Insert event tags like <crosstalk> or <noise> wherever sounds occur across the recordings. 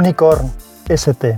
Unicorn ST.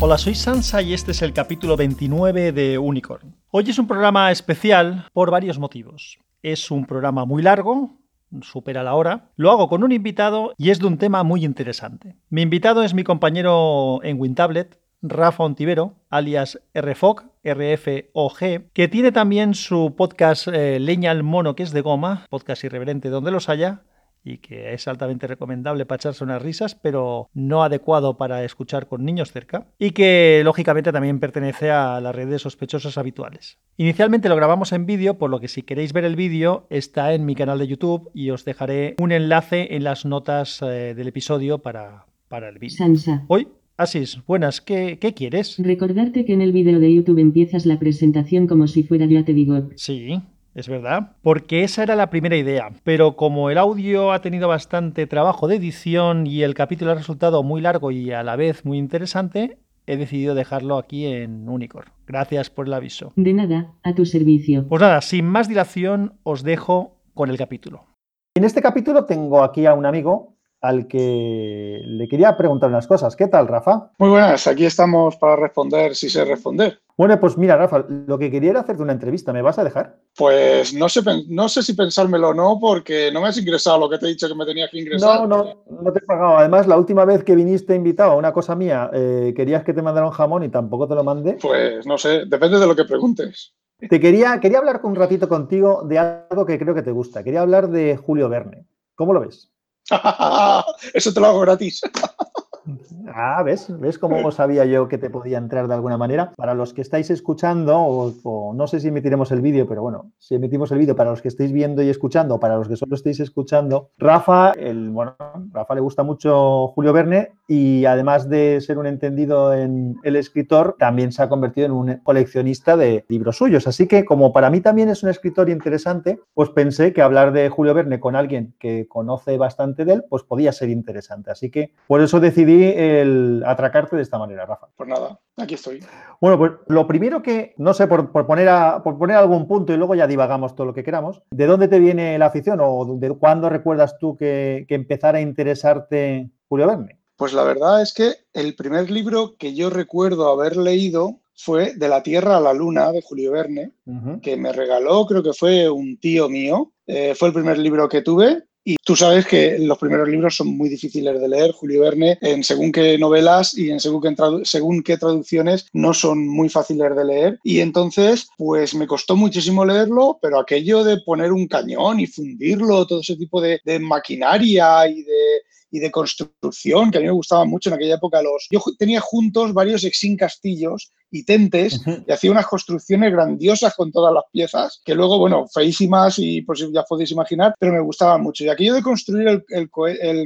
Hola, soy Sansa y este es el capítulo 29 de Unicorn. Hoy es un programa especial por varios motivos. Es un programa muy largo, supera la hora. Lo hago con un invitado y es de un tema muy interesante. Mi invitado es mi compañero en WinTablet, Rafa Ontivero, alias RFOG, RFOG, que tiene también su podcast eh, Leña al Mono, que es de goma, podcast irreverente donde los haya, y que es altamente recomendable para echarse unas risas, pero no adecuado para escuchar con niños cerca, y que lógicamente también pertenece a las redes sospechosas habituales. Inicialmente lo grabamos en vídeo, por lo que si queréis ver el vídeo está en mi canal de YouTube y os dejaré un enlace en las notas eh, del episodio para, para el vídeo. Hoy Asis, buenas, ¿qué, ¿qué, quieres? Recordarte que en el vídeo de YouTube empiezas la presentación como si fuera ya te digo. Sí, es verdad, porque esa era la primera idea, pero como el audio ha tenido bastante trabajo de edición y el capítulo ha resultado muy largo y a la vez muy interesante, he decidido dejarlo aquí en Unicorn. Gracias por el aviso. De nada, a tu servicio. Pues nada, sin más dilación, os dejo con el capítulo. En este capítulo tengo aquí a un amigo al que le quería preguntar unas cosas. ¿Qué tal, Rafa? Muy buenas, aquí estamos para responder si sé responder. Bueno, pues mira, Rafa, lo que quería era hacerte una entrevista. ¿Me vas a dejar? Pues no sé, no sé si pensármelo o no, porque no me has ingresado lo que te he dicho que me tenías que ingresar. No, no, no te he pagado. Además, la última vez que viniste invitado a una cosa mía, eh, querías que te mandara un jamón y tampoco te lo mandé. Pues no sé, depende de lo que preguntes. Te quería, quería hablar un ratito contigo de algo que creo que te gusta. Quería hablar de Julio Verne. ¿Cómo lo ves? <laughs> Eso te lo hago gratis. <laughs> Ah, ¿ves? ¿Ves cómo <laughs> sabía yo que te podía entrar de alguna manera? Para los que estáis escuchando, o, no sé si emitiremos el vídeo, pero bueno, si emitimos el vídeo para los que estéis viendo y escuchando, para los que solo estéis escuchando, Rafa, el, bueno, Rafa le gusta mucho Julio Verne y además de ser un entendido en el escritor, también se ha convertido en un coleccionista de libros suyos. Así que como para mí también es un escritor interesante, pues pensé que hablar de Julio Verne con alguien que conoce bastante de él, pues podía ser interesante. Así que por eso decidí el atracarte de esta manera, Rafa. Pues nada, aquí estoy. Bueno, pues lo primero que, no sé, por, poner, a, por poner algún punto y luego ya divagamos todo lo que queramos, ¿de dónde te viene la afición o de cuándo recuerdas tú que, que empezara a interesarte Julio Verne? Pues la verdad es que el primer libro que yo recuerdo haber leído fue De la Tierra a la Luna de Julio Verne, que me regaló, creo que fue un tío mío. Eh, fue el primer libro que tuve y tú sabes que los primeros libros son muy difíciles de leer. Julio Verne, en según qué novelas y en según qué, según qué traducciones, no son muy fáciles de leer. Y entonces, pues me costó muchísimo leerlo, pero aquello de poner un cañón y fundirlo, todo ese tipo de maquinaria y de, y de construcción, que a mí me gustaba mucho en aquella época. Los, yo tenía juntos varios exin castillos y tentes y hacía unas construcciones grandiosas con todas las piezas, que luego, bueno, feísimas y pues ya podéis imaginar, pero me gustaba mucho. Y aquello de construir el, el,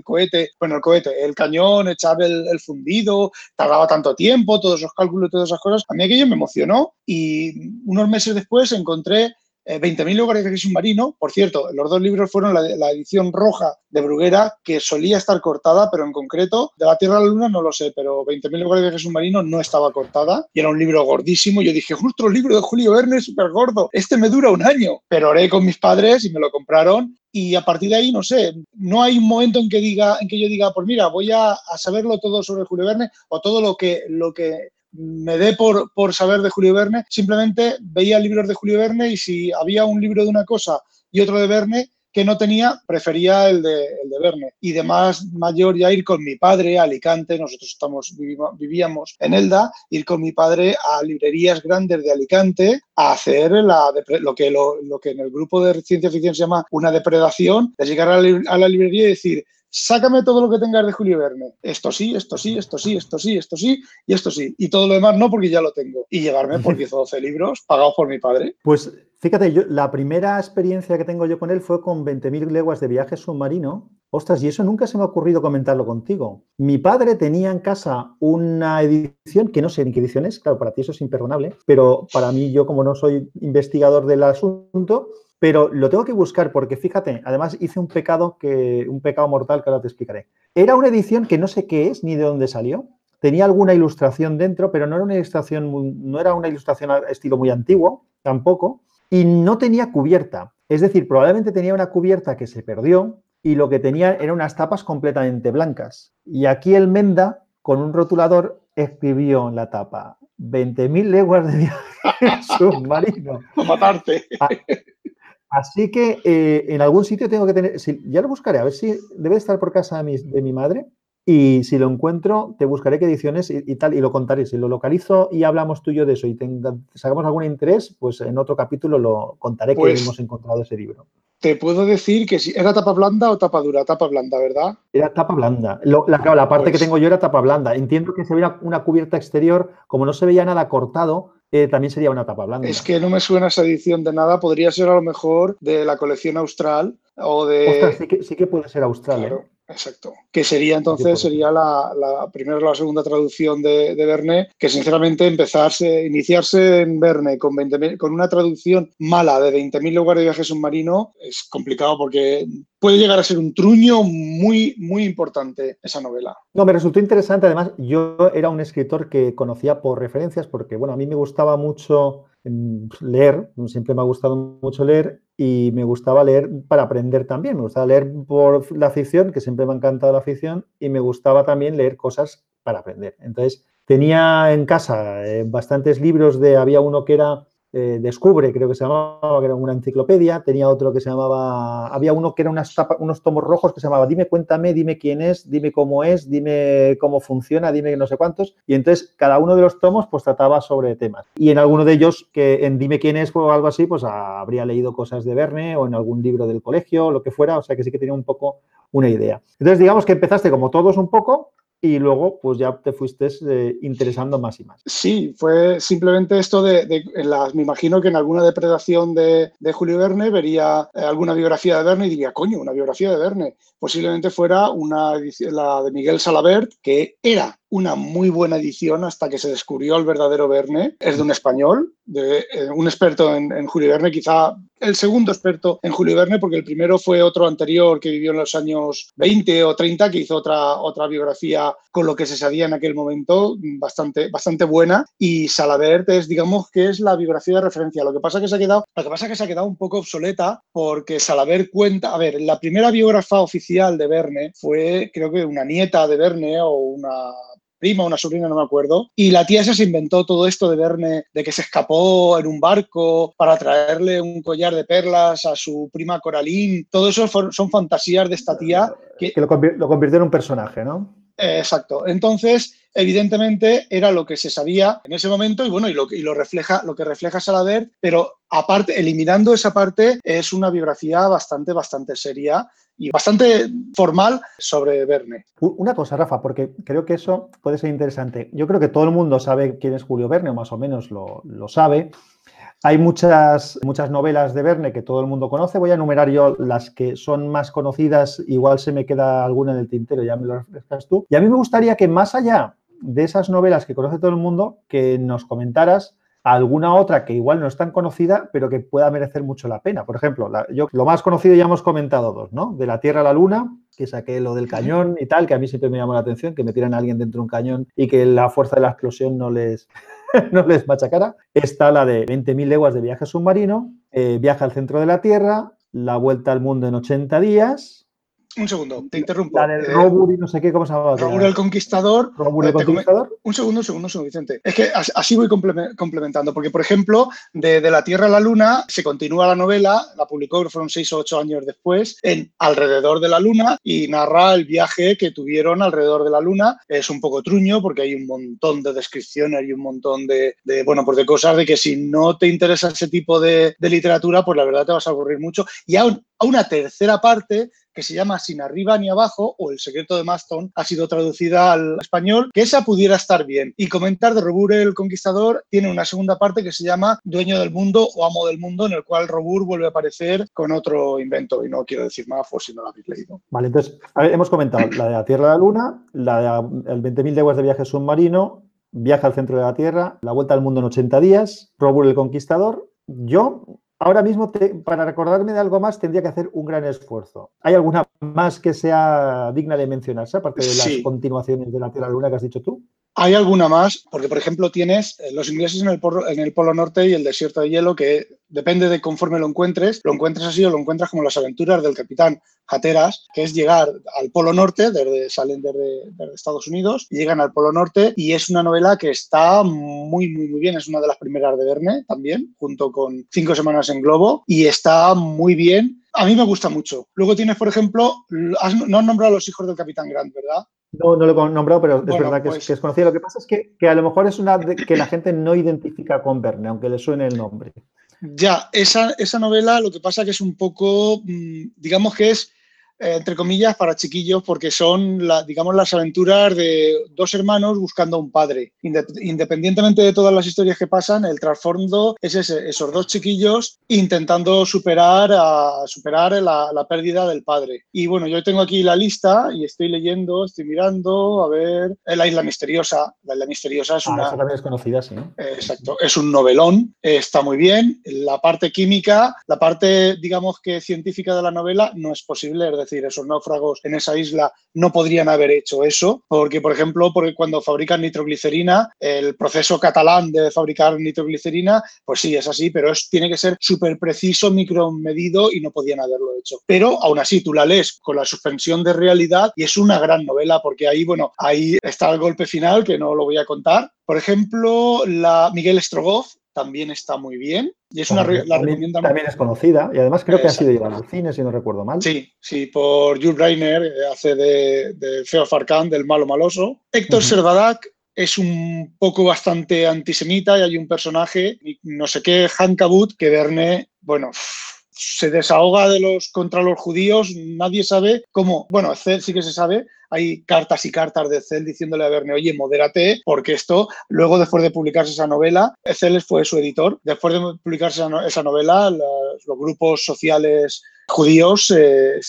cohete, bueno, el cohete, el cañón, echar el, el, fundido, tardaba tanto tiempo, todos esos cálculos y todas esas cosas, a mí aquello me emocionó y unos meses después encontré 20.000 eh, lugares de submarino. Por cierto, los dos libros fueron la, edición roja de Bruguera, que solía estar cortada, pero en concreto, de la Tierra a la Luna no lo sé, pero 20.000 lugares de submarino no estaba cortada y era un libro gordísimo. Yo dije, otro libro de Julio Verne súper gordo, este me dura un año. Pero oré con mis padres y me lo compraron y a partir de ahí, no sé, no hay un momento en que diga, en que yo diga, pues mira, voy a, a saberlo todo sobre Julio Verne o todo lo que, lo que me dé por, por saber de Julio Verne, simplemente veía libros de Julio Verne y si había un libro de una cosa y otro de Verne que no tenía, prefería el de, el de Verne. Y de más mayor ya ir con mi padre a Alicante, nosotros estamos, vivíamos en Elda, ir con mi padre a librerías grandes de Alicante a hacer la, lo, que, lo, lo que en el grupo de ciencia ficción se llama una depredación, de llegar a la, a la librería y decir, sácame todo lo que tengas de Julio Verne. Esto sí, esto sí, esto sí, esto sí, esto sí y esto sí. Y todo lo demás no, porque ya lo tengo. Y llevarme por <laughs> 10 o 12 libros pagados por mi padre. Pues fíjate, yo, la primera experiencia que tengo yo con él fue con 20.000 leguas de viaje submarino. Ostras, y eso nunca se me ha ocurrido comentarlo contigo. Mi padre tenía en casa una edición, que no sé ni qué edición es, claro, para ti eso es imperdonable, pero para mí, yo como no soy investigador del asunto, pero lo tengo que buscar porque fíjate, además hice un pecado que un pecado mortal que ahora te explicaré. Era una edición que no sé qué es ni de dónde salió, tenía alguna ilustración dentro, pero no era una ilustración, no era una ilustración estilo muy antiguo, tampoco, y no tenía cubierta. Es decir, probablemente tenía una cubierta que se perdió y lo que tenía eran unas tapas completamente blancas. Y aquí el Menda, con un rotulador, escribió en la tapa 20.000 leguas de viaje <laughs> submarino. A matarte. Así que eh, en algún sitio tengo que tener, ya lo buscaré, a ver si debe estar por casa de mi, de mi madre. Y si lo encuentro, te buscaré qué ediciones y, tal, y lo contaré. Si lo localizo y hablamos tú y yo de eso y sacamos algún interés, pues en otro capítulo lo contaré que pues hemos encontrado ese libro. Te puedo decir que si era tapa blanda o tapa dura, tapa blanda, ¿verdad? Era tapa blanda. la, parte que pues tengo yo era tapa blanda. Entiendo que se veía una cubierta exterior, como no se veía nada cortado, eh, también sería una tapa blanda. Es que no me suena esa edición de nada. Podría ser a lo mejor de la colección austral o de. Ostras, sí que, sí que puede ser austral. ¿eh? Exacto. Que sería entonces, sería la, primera o la segunda traducción de, Verne, que sinceramente empezarse, iniciarse en Verne con, con una traducción mala de 20.000 lugares de viaje submarino es complicado porque puede llegar a ser un truño muy, muy importante esa novela. No, me resultó interesante. Además, yo era un escritor que conocía por referencias porque, bueno, a mí me gustaba mucho leer, siempre me ha gustado mucho leer y me gustaba leer para aprender también. Me gustaba leer por la ficción, que siempre me ha encantado la ficción, y me gustaba también leer cosas para aprender. Entonces, tenía en casa eh, bastantes libros de, había uno que era eh, Descubre, creo que se llamaba, que era una enciclopedia, tenía otro que se llamaba, había uno que era unas unos tomos rojos que se llamaba Dime, cuéntame, dime quién es, dime cómo es, dime cómo funciona, dime no sé cuántos, y entonces cada uno de los tomos pues trataba sobre temas. Y en alguno de ellos, que en Dime quién es o algo así, pues habría leído cosas de Verne o en algún libro del colegio, lo que fuera, o sea que sí que tenía un poco una idea. Entonces digamos que empezaste como todos un poco, y luego pues ya te fuiste eh, interesando más y más. Sí, fue simplemente esto de, me imagino que en alguna depredación de, de Julio Verne vería eh, alguna biografía de Verne y diría, coño, una biografía de Verne. Posiblemente fuera una la de Miguel Salabert, que era una muy buena edición hasta que se descubrió el verdadero Verne. Es de un español, eh, un experto en, Julio Verne, quizá el segundo experto en Julio Verne, porque el primero fue otro anterior que vivió en los años 20 o 30, que hizo otra, otra biografía con lo que se sabía en aquel momento, bastante, bastante buena. Y Salabert es, digamos, que es la biografía de referencia. Lo que pasa que se ha quedado, lo que pasa que se ha quedado un poco obsoleta porque Salabert cuenta, a ver, la primera biógrafa oficial de Verne fue, creo que una nieta de Verne o una prima, una sobrina, no me acuerdo. Y la tía esa se inventó todo esto de Verne, de que se escapó en un barco para traerle un collar de perlas a su prima Coraline. Todo eso son fantasías de esta tía. Que, lo, convirtió en un personaje, ¿no? exacto. Entonces, evidentemente, era lo que se sabía en ese momento y bueno, y lo, y lo refleja, lo que refleja Salader, pero aparte, eliminando esa parte, es una biografía bastante, bastante seria y bastante formal sobre Verne. Una cosa, Rafa, porque creo que eso puede ser interesante. Yo creo que todo el mundo sabe quién es Julio Verne, o más o menos lo, sabe. Hay muchas, muchas novelas de Verne que todo el mundo conoce. Voy a enumerar yo las que son más conocidas. Igual se me queda alguna en el tintero, ya me lo refrescas tú. Y a mí me gustaría que más allá de esas novelas que conoce todo el mundo, que nos comentaras alguna otra que igual no es tan conocida, pero que pueda merecer mucho la pena. Por ejemplo, yo, lo más conocido ya hemos comentado dos, ¿no? De la Tierra a la Luna, que saqué lo del cañón y tal, que a mí siempre me llamó la atención, que me tiran a alguien dentro de un cañón y que la fuerza de la explosión no les, <laughs> no les machacara. Está la de 20.000 leguas de viaje submarino, eh, viaje al centro de la Tierra, la vuelta al mundo en 80 días, un segundo, te interrumpo. La del eh, no sé qué, ¿cómo se llama? Robur el Conquistador. Robur el Conquistador. Un segundo, un segundo, un segundo, Vicente. Es que así voy complementando, porque, por ejemplo, de, la Tierra a la Luna se continúa la novela, la publicó, fueron seis o ocho años después, en Alrededor de la Luna y narra el viaje que tuvieron alrededor de la Luna. Es un poco truño porque hay un montón de descripciones y un montón de, bueno, pues de cosas de que si no te interesa ese tipo de, literatura, pues la verdad te vas a aburrir mucho. Y aún a una tercera parte que se llama Sin arriba ni abajo o El secreto de Maston ha sido traducida al español, que esa pudiera estar bien. Y comentar de Robur el Conquistador tiene una segunda parte que se llama Dueño del Mundo o Amo del Mundo, en el cual Robur vuelve a aparecer con otro invento. Y no quiero decir más por si no lo habéis leído. Vale, entonces, hemos comentado la de la Tierra de la Luna, la de el 20.000 leguas de viaje submarino, Viaja al centro de la Tierra, La vuelta al mundo en 80 días, Robur el Conquistador. Yo ahora mismo, para recordarme de algo más, tendría que hacer un gran esfuerzo. ¿Hay alguna más que sea digna de mencionarse, aparte de las continuaciones de la Tierra Luna que has dicho tú? Hay alguna más, porque por ejemplo tienes eh, los ingleses en el, polo, en el Polo Norte y el desierto de hielo, que depende de conforme lo encuentres, lo encuentres así o lo encuentras como las aventuras del capitán Hatteras, que es llegar al Polo Norte, desde, salen desde, Estados Unidos, llegan al Polo Norte y es una novela que está muy, muy, muy bien, es una de las primeras de Verne también, junto con Cinco Semanas en Globo, y está muy bien. A mí me gusta mucho. Luego tienes, por ejemplo, no has nombrado a los hijos del Capitán Grant, ¿verdad? No, no lo he nombrado, pero es verdad que, es, pues conocido. Lo que pasa es que, a lo mejor es una que la gente no identifica con Verne, aunque le suene el nombre. Ya, esa, esa novela lo que pasa que es un poco, mm, digamos que es eh, entre comillas, para chiquillos, porque son, la, digamos, las aventuras de dos hermanos buscando a un padre. Independientemente de todas las historias que pasan, el trasfondo es ese, esos dos chiquillos intentando superar, a, superar la, la, pérdida del padre. Y bueno, yo tengo aquí la lista y estoy leyendo, estoy mirando, a ver, eh, La Isla Misteriosa. La Isla Misteriosa es ah, una... También es conocida, sí. exacto, es un novelón, está muy bien. La parte química, la parte, digamos que científica de la novela no es posible, es decir, decir, esos náufragos en esa isla no podrían haber hecho eso, porque, por ejemplo, porque cuando fabrican nitroglicerina, el proceso catalán de fabricar nitroglicerina, pues sí, es así, pero tiene que ser súper preciso, micromedido y no podían haberlo hecho. Pero aún así, tú la lees con la suspensión de realidad y es una gran novela, porque ahí, bueno, ahí está el golpe final, que no lo voy a contar. Por ejemplo, la Miguel Strogoff, también está muy bien. Y es una también, también es conocida y además creo que ha sido llevada al cine, si no recuerdo mal. Sí, sí, por Jules Reiner, eh, hace de, de Feo Farcán, del malo maloso. Héctor uh es un poco bastante antisemita y hay un personaje, no sé qué, Hankabut, que Verne, bueno, se desahoga de los contra los judíos, nadie sabe cómo, bueno, sí que se sabe, hay cartas y cartas de Cell diciéndole a Verne, oye, modérate, porque esto, luego después de publicarse esa novela, Cell fue su editor, después de publicarse esa novela, los, grupos sociales judíos eh,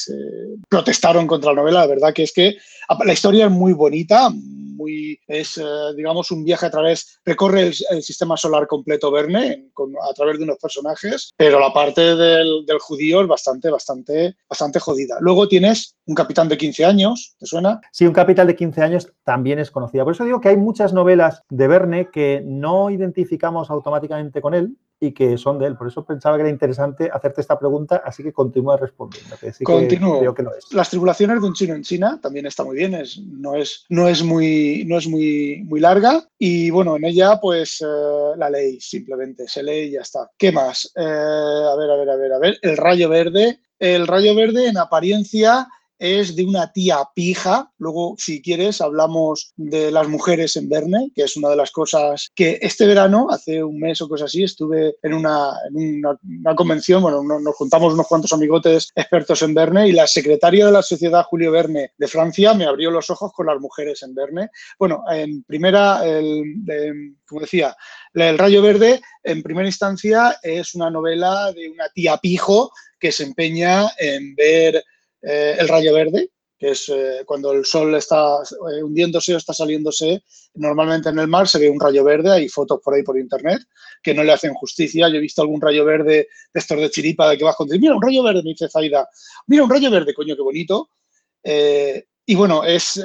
protestaron contra la novela, la verdad que es que la historia es muy bonita, muy, es, eh, digamos, un viaje a través, recorre el, sistema solar completo Verne a través de unos personajes, pero la parte del, del, judío es bastante, bastante, bastante jodida. Luego tienes un capitán de 15 años, ¿te suena? Sí, un capitán de 15 años también es conocida. Por eso digo que hay muchas novelas de Verne que no identificamos automáticamente con él, y que son de él. Por eso pensaba que era interesante hacerte esta pregunta, así que continúa respondiendo. Continúo. Las tribulaciones de un chino en China también está muy bien, es, no, es, no es, muy, no es muy, muy larga y bueno, en ella pues eh, la ley simplemente, se lee y ya está. ¿Qué más? Eh, a ver, a ver, a ver, a ver. El rayo verde. El rayo verde en apariencia es de una tía pija. Luego, si quieres, hablamos de las mujeres en Verne, que es una de las cosas que este verano, hace un mes o cosas así, estuve en una, convención, bueno, nos juntamos unos cuantos amigotes expertos en Verne y la secretaria de la Sociedad Julio Verne de Francia me abrió los ojos con las mujeres en Verne. Bueno, en primera, como decía, El Rayo Verde, en primera instancia, es una novela de una tía pijo que se empeña en ver eh, el rayo verde, que es eh, cuando el sol está eh, hundiéndose o está saliéndose, normalmente en el mar se ve un rayo verde, hay fotos por ahí por internet que no le hacen justicia. Yo he visto algún rayo verde de estos de chiripa de que vas con mira, un rayo verde, me dice Zaida, mira, un rayo verde, coño, qué bonito. y bueno, es,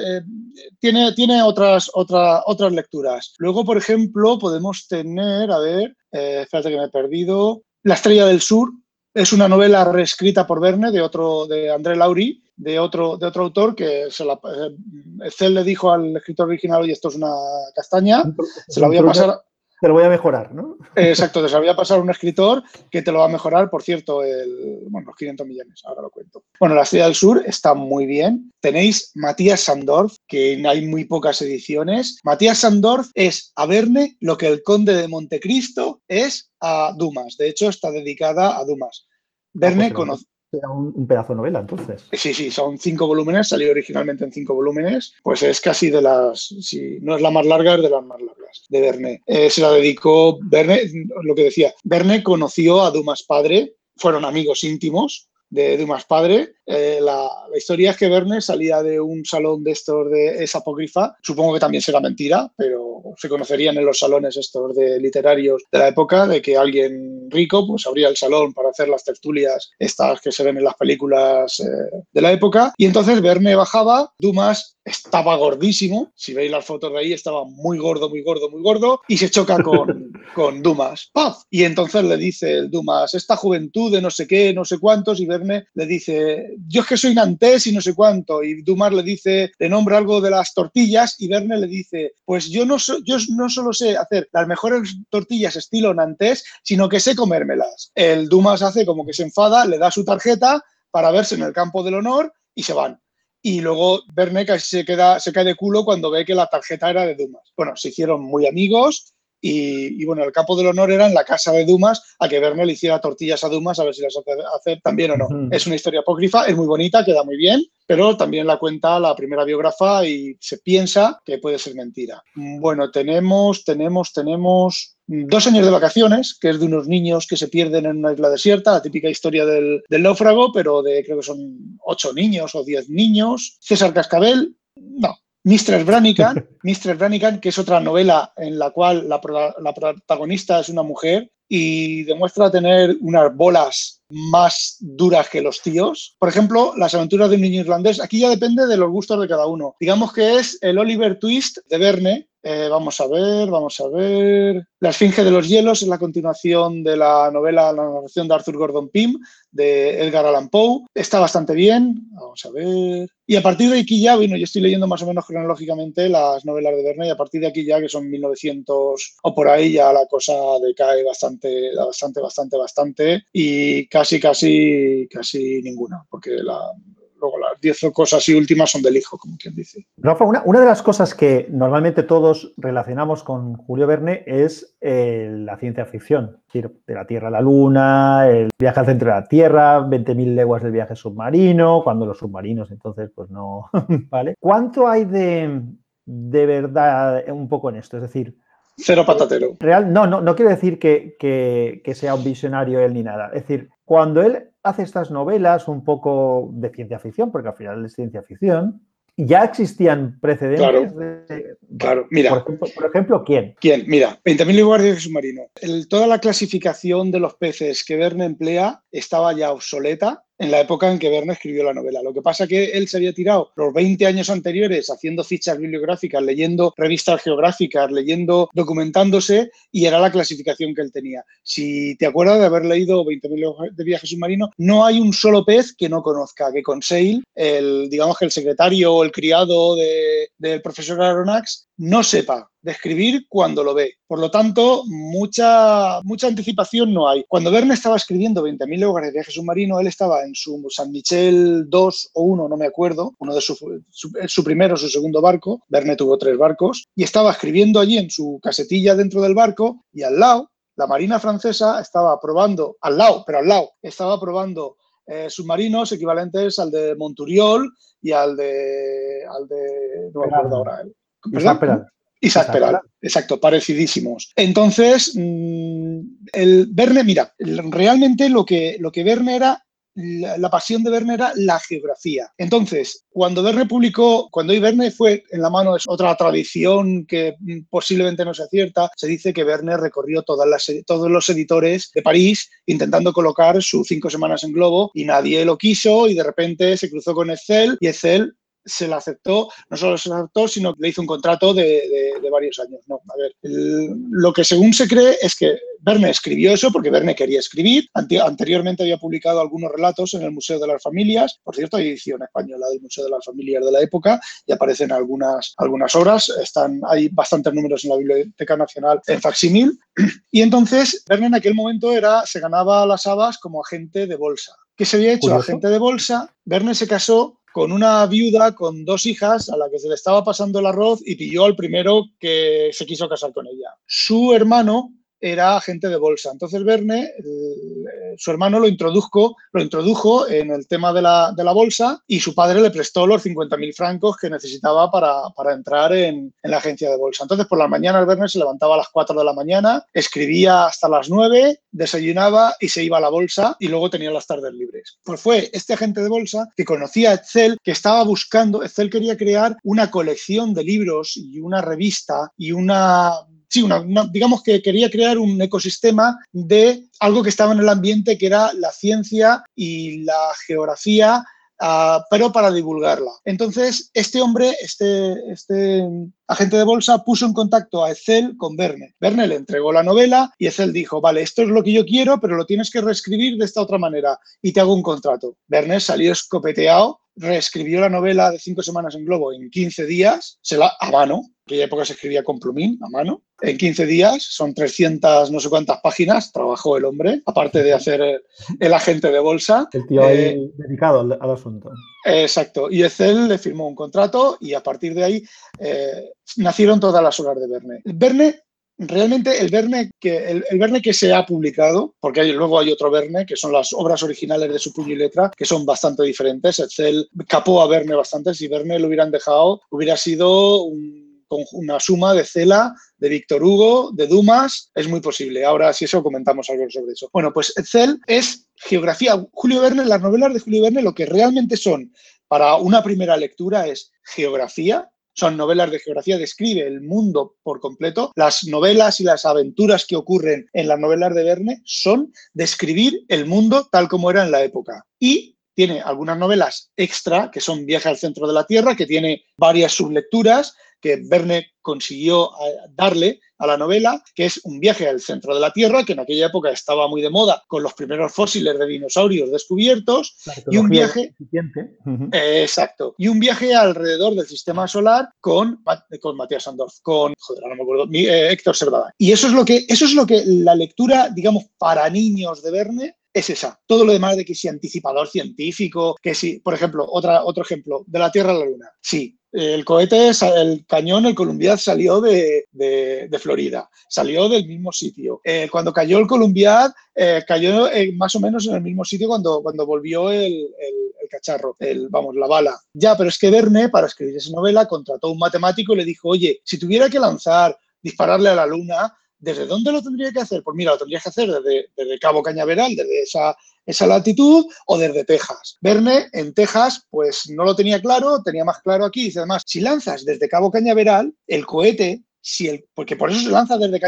tiene, tiene otras, otra, otras lecturas. Luego, por ejemplo, podemos tener, a ver, espérate que me he perdido, La estrella del sur, es una novela reescrita por Verne de otro, de André Laurie, de otro, de otro autor que se la, eh, le dijo al escritor original, oye, esto es una castaña, se la voy a pasar... Te lo voy a mejorar, ¿no? Exacto, te se la voy a pasar un escritor que te lo va a mejorar, por cierto, el, bueno, los 500 millones, ahora lo cuento. Bueno, La Estrella del Sur está muy bien. Tenéis Matías Sandorf, que hay muy pocas ediciones. Matías Sandorf es a Verne lo que el conde de Montecristo es a Dumas. De hecho, está dedicada a Dumas. Verne ah, conoce. Un, pedazo novela, entonces. Sí, sí, son cinco volúmenes, salió originalmente en cinco volúmenes, pues es casi de las, si no es la más larga, es de las más largas de Verne. Eh, se la dedicó Verne, lo que decía, Verne conoció a Dumas padre, fueron amigos íntimos, de Dumas padre, Eh, la, historia es que Verne salía de un salón de estos de esa apócrifa, supongo que también será mentira, pero se conocerían en los salones estos de literarios de la época, de que alguien rico pues abría el salón para hacer las tertulias estas que se ven en las películas eh, de la época, y entonces Verne bajaba, Dumas estaba gordísimo, si veis las fotos de ahí, estaba muy gordo, muy gordo, muy gordo, y se choca con, <laughs> con Dumas. ¡Paf! Y entonces le dice el Dumas, esta juventud de no sé qué, no sé cuántos, y Verne le dice, yo es que soy nantés y no sé cuánto, y Dumas le dice, le nombra algo de las tortillas, y Verne le dice, pues yo no, yo no solo sé hacer las mejores tortillas estilo nantés, sino que sé comérmelas. El Dumas hace como que se enfada, le da su tarjeta para verse en el campo del honor y se van y luego Verne se, queda, se cae de culo cuando ve que la tarjeta era de Dumas. Bueno, se hicieron muy amigos y, bueno, el campo del honor era en la casa de Dumas a que Verne le hiciera tortillas a Dumas a ver si las hace, también o no. Es una historia apócrifa, es muy bonita, queda muy bien, pero también la cuenta la primera biógrafa y se piensa que puede ser mentira. Bueno, tenemos, tenemos, tenemos Dos años de vacaciones, que es de unos niños que se pierden en una isla desierta, la típica historia del, del náufrago, pero de creo que son ocho niños o diez niños. César Cascabel, no, Mistress Brannigan, <laughs> Mistress Brannigan, que es otra novela en la cual la, la, protagonista es una mujer y demuestra tener unas bolas más duras que los tíos. Por ejemplo, Las aventuras de un niño irlandés, aquí ya depende de los gustos de cada uno. Digamos que es el Oliver Twist de Verne, eh, vamos a ver, vamos a ver. La Esfinge de los Hielos es la continuación de la novela, la narración de Arthur Gordon Pym, de Edgar Allan Poe. Está bastante bien, vamos a ver. Y a partir de aquí ya, bueno, yo estoy leyendo más o menos cronológicamente las novelas de Verne y a partir de aquí ya, que son 1900 o por ahí, ya la cosa decae bastante, bastante, bastante, bastante y casi, casi, casi ninguna, porque la, luego las 10 cosas y últimas son del hijo, como quien dice. Rafa, una, de las cosas que normalmente todos relacionamos con Julio Verne es eh, la ciencia ficción, es decir, de la Tierra a la Luna, el viaje al centro de la Tierra, 20.000 leguas del viaje submarino, cuando los submarinos entonces pues no, <laughs> ¿vale? ¿Cuánto hay de, de verdad un poco en esto? Es decir, Cero patatero. Real, no, no, no quiero decir que, que, sea un visionario él ni nada. Es decir, cuando él hace estas novelas un poco de ciencia ficción, porque al final es ciencia ficción, ya existían precedentes. Claro, mira. Por ejemplo, ¿quién? ¿Quién? Mira, 20.000 guardias de submarino. toda la clasificación de los peces que Verne emplea estaba ya obsoleta en la época en que Verne escribió la novela. Lo que pasa es que él se había tirado los 20 años anteriores haciendo fichas bibliográficas, leyendo revistas geográficas, leyendo, documentándose, y era la clasificación que él tenía. Si te acuerdas de haber leído 20.000 de viaje submarino, no hay un solo pez que no conozca, que Conseil, el, digamos que el secretario o el criado del profesor Aronnax, no sepa describir cuando lo ve. Por lo tanto, mucha, mucha anticipación no hay. Cuando Verne estaba escribiendo 20.000 lugares de viaje submarino, él estaba en su San Michel 2 o 1, no me acuerdo, uno de su, su, primero o su segundo barco. Verne tuvo tres barcos y estaba escribiendo allí en su casetilla dentro del barco y al lado la Marina francesa estaba probando, al lado, pero al lado, estaba probando eh, submarinos equivalentes al de Monturiol y al de, al de no me acuerdo ahora, Peral. Isaac Peral, exacto, parecidísimos. Entonces, mm, el Verne, mira, realmente lo que, lo que Verne era la, pasión de Verne era la geografía. Entonces, cuando Verne publicó, cuando hoy Verne fue en la mano, es otra tradición que posiblemente no sea cierta, se dice que Verne recorrió todas las, todos los editores de París intentando colocar sus cinco semanas en globo y nadie lo quiso y de repente se cruzó con Excel y Excel se la aceptó, no solo se la aceptó, sino que le hizo un contrato de, varios años. No, a ver, lo que según se cree es que Verne escribió eso porque Verne quería escribir. anteriormente había publicado algunos relatos en el Museo de las Familias. Por cierto, hay edición española del Museo de las Familias de la época y aparecen algunas, algunas obras. Están, hay bastantes números en la Biblioteca Nacional en facsímil. <clears throat> Y entonces Verne en aquel momento era, se ganaba las habas como agente de bolsa. ¿Qué se había hecho? Agente de bolsa. Verne se casó con una viuda con dos hijas a la que se le estaba pasando el arroz y pilló al primero que se quiso casar con ella. Su hermano era agente de bolsa. Entonces Verne, su hermano lo introdujo, lo introdujo en el tema de la, bolsa y su padre le prestó los 50.000 francos que necesitaba para, entrar en, la agencia de bolsa. Entonces por la mañana Verne se levantaba a las 4 de la mañana, escribía hasta las 9, desayunaba y se iba a la bolsa y luego tenía las tardes libres. Pues fue este agente de bolsa que conocía a Excel, que estaba buscando, Excel quería crear una colección de libros y una revista y una sí, digamos que quería crear un ecosistema de algo que estaba en el ambiente, que era la ciencia y la geografía, ah, pero para divulgarla. Entonces, este hombre, este, este agente de bolsa, puso en contacto a Excel con Verne. Verne le entregó la novela y Excel dijo, vale, esto es lo que yo quiero, pero lo tienes que reescribir de esta otra manera y te hago un contrato. Verne salió escopeteado reescribió la novela de cinco semanas en Globo en 15 días, se la, a mano, aquella época se escribía con plumín, a mano, en 15 días, son 300 no sé cuántas páginas, trabajó el hombre, aparte de hacer el, agente de bolsa. El tío ahí eh, dedicado al, asunto. Exacto, y Excel le firmó un contrato y a partir de ahí eh, nacieron todas las obras de Verne. Verne realmente el Verne que, el, Verne que se ha publicado, porque luego hay otro Verne, que son las obras originales de su puño y letra, que son bastante diferentes. Excel capó a Verne bastante. Si Verne lo hubieran dejado, hubiera sido una suma de Cela, de Víctor Hugo, de Dumas, es muy posible. Ahora, si eso, comentamos algo sobre eso. Bueno, pues Excel es geografía. Julio Verne, las novelas de Julio Verne, lo que realmente son para una primera lectura es geografía, son novelas de geografía, describe el mundo por completo. Las novelas y las aventuras que ocurren en las novelas de Verne son describir el mundo tal como era en la época. Y tiene algunas novelas extra, que son Viaje al centro de la Tierra, que tiene varias sublecturas, que Verne consiguió eh, darle a la novela, que es un viaje al centro de la Tierra, que en aquella época estaba muy de moda con los primeros fósiles de dinosaurios descubridos, y un viaje... exacto. Y un viaje alrededor del sistema solar con, con Matías Sandorf, con, joder, no me acuerdo, eh, Héctor Servada. Y eso es, lo que, eso es lo que la lectura, digamos, para niños de Verne es esa. Todo lo demás de que si anticipador científico, que si, por ejemplo, otra, otro ejemplo, de la Tierra a la Luna. Sí, el cohete, el cañón, el Columbiad salió de, Florida, salió del mismo sitio. Eh, cuando cayó el Columbiad, eh, cayó más o menos en el mismo sitio cuando, cuando volvió el, cacharro, el, vamos, la bala. Ya, pero es que Verne, para escribir esa novela, contrató a un matemático y le dijo, oye, si tuviera que lanzar, dispararle a la luna, ¿Desde dónde lo tendría que hacer? Pues mira, lo tendría que hacer desde, Cabo Cañaveral, desde esa, esa latitud, o desde Texas. Verne en Texas, pues no lo tenía claro, tenía más claro aquí. Dice además, si lanzas desde Cabo Cañaveral, el cohete si el, porque por eso se lanza desde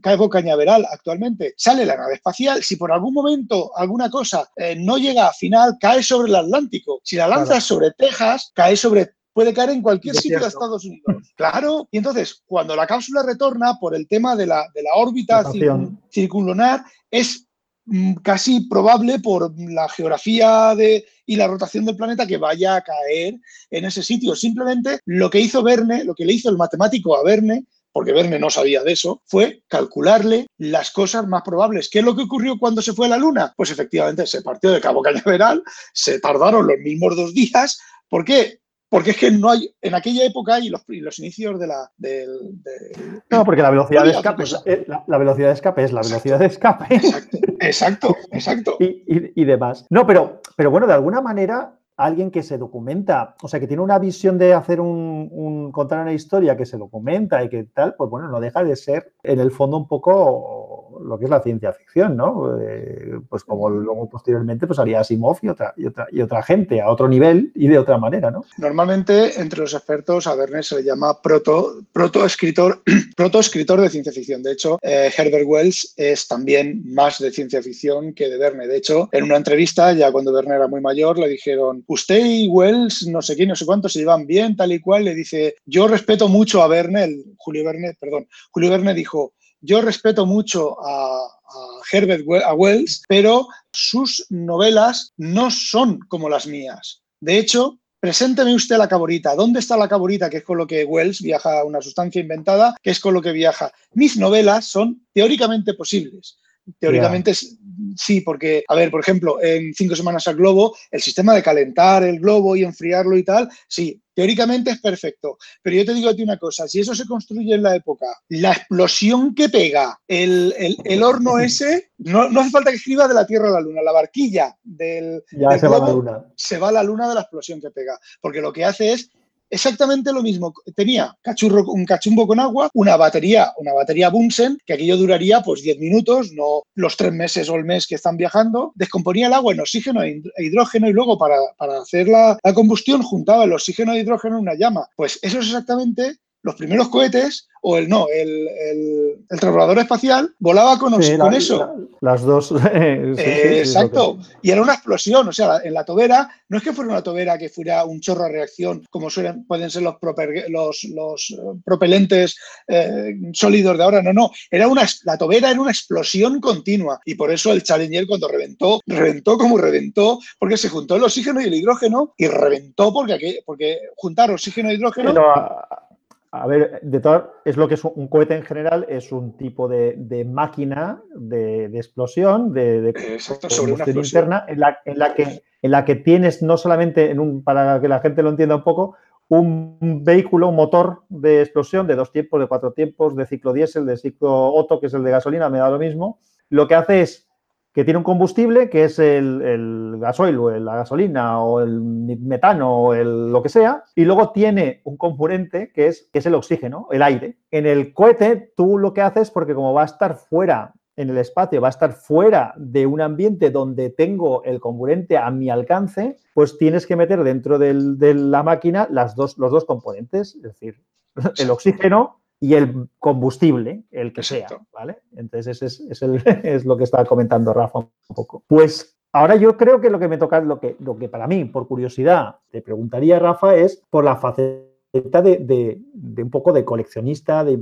Cabo Cañaveral actualmente, sale la nave espacial, si por algún momento alguna cosa eh, no llega a final, cae sobre el Atlántico. Si la lanzas sobre Texas, cae sobre puede caer en cualquier sitio de Estados Unidos. Claro. Y entonces, cuando la cápsula retorna por el tema de la, de la órbita circunlunar, es mm, casi probable por la geografía de, y la rotación del planeta que vaya a caer en ese sitio. Simplemente lo que hizo Verne, lo que le hizo el matemático a Verne, porque Verne no sabía de eso, fue calcularle las cosas más probables. ¿Qué es lo que ocurrió cuando se fue a la Luna? Pues efectivamente se partió de Cabo Cañaveral, se tardaron los mismos dos días. ¿Por qué? Porque es que no hay, en aquella época y los, los inicios de la... no, porque la velocidad de escape, es, la, velocidad de escape es la velocidad de escape. Exacto, exacto. y, demás. No, pero, pero bueno, de alguna manera alguien que se documenta, o sea, que tiene una visión de hacer un, un, contar una historia que se documenta y que tal, pues bueno, no deja de ser en el fondo un poco lo que es la ciencia ficción, ¿no? Eh, pues como luego posteriormente pues haría Asimov y otra, y otra, y otra gente a otro nivel y de otra manera, ¿no? Normalmente entre los expertos a Verne se le llama proto, proto escritor, <clears throat> proto escritor de ciencia ficción. De hecho, eh, Herbert Wells es también más de ciencia ficción que de Verne. De hecho, en una entrevista, ya cuando Verne era muy mayor, le dijeron, usted y Wells, no sé qué, no sé cuánto, se llevan bien, tal y cual. Le dice, yo respeto mucho a Verne, el Julio Verne, perdón, Julio Verne dijo, yo respeto mucho a, Herbert a Wells, pero sus novelas no son como las mías. De hecho, presénteme usted la caborita. ¿Dónde está la caborita? Que es con lo que Wells viaja a una sustancia inventada, que es con lo que viaja. Mis novelas son teóricamente posibles. Teóricamente sí, porque, a ver, por ejemplo, en cinco semanas al globo, el sistema de calentar el globo y enfriarlo y tal, sí, teóricamente es perfecto. Pero yo te digo a ti una cosa, si eso se construye en la época, la explosión que pega el, horno <laughs> ese, no, hace falta que escriba de la Tierra a la Luna, la barquilla del, ya se va a la luna. Se va a la luna de la explosión que pega, porque lo que hace es exactamente lo mismo. Tenía un cachumbo con agua, una batería, una batería Bunsen, que aquello duraría pues 10 minutos, no los tres meses o el mes que están viajando. Descomponía el agua en oxígeno e, hidrógeno y luego para, hacer la, la, combustión juntaba el oxígeno e hidrógeno en una llama. Pues eso es exactamente los primeros cohetes o el no, el, el, transbordador espacial volaba con, eso. las dos. <laughs> exacto. Y era una explosión. O sea, en la tobera, no es que fuera una tobera que fuera un chorro a reacción, como suelen, pueden ser los, los, los eh, propelentes eh, sólidos de ahora. No, no. Era una, la tobera era una explosión continua. Y por eso el Challenger, cuando reventó, reventó como reventó, porque se juntó el oxígeno y el hidrógeno y reventó porque, porque juntar oxígeno e hidrógeno. A ver, de todo, es lo que es un cohete en general, es un tipo de, máquina de, explosión, de, combustión interna, en la, en, la que, en la que tienes no solamente, en un, para que la gente lo entienda un poco, un vehículo, un motor de explosión de dos tiempos, de cuatro tiempos, de ciclo diésel, de ciclo Otto, que es el de gasolina, me da lo mismo. Lo que hace es que tiene un combustible que es el, gasoil o la gasolina o el metano o el, lo que sea, y luego tiene un componente que es, que es el oxígeno, el aire. En el cohete tú lo que haces, porque como va a estar fuera en el espacio, va a estar fuera de un ambiente donde tengo el componente a mi alcance, pues tienes que meter dentro de la máquina las dos, los dos componentes, es decir, <laughs> el oxígeno y el combustible, el que sea, ¿vale? Entonces, ese es, es, <laughs> lo que estaba comentando Rafa un poco. Pues ahora yo creo que lo que me toca, lo que, lo que para mí, por curiosidad, te preguntaría, Rafa, es por la faceta de, un poco de coleccionista, de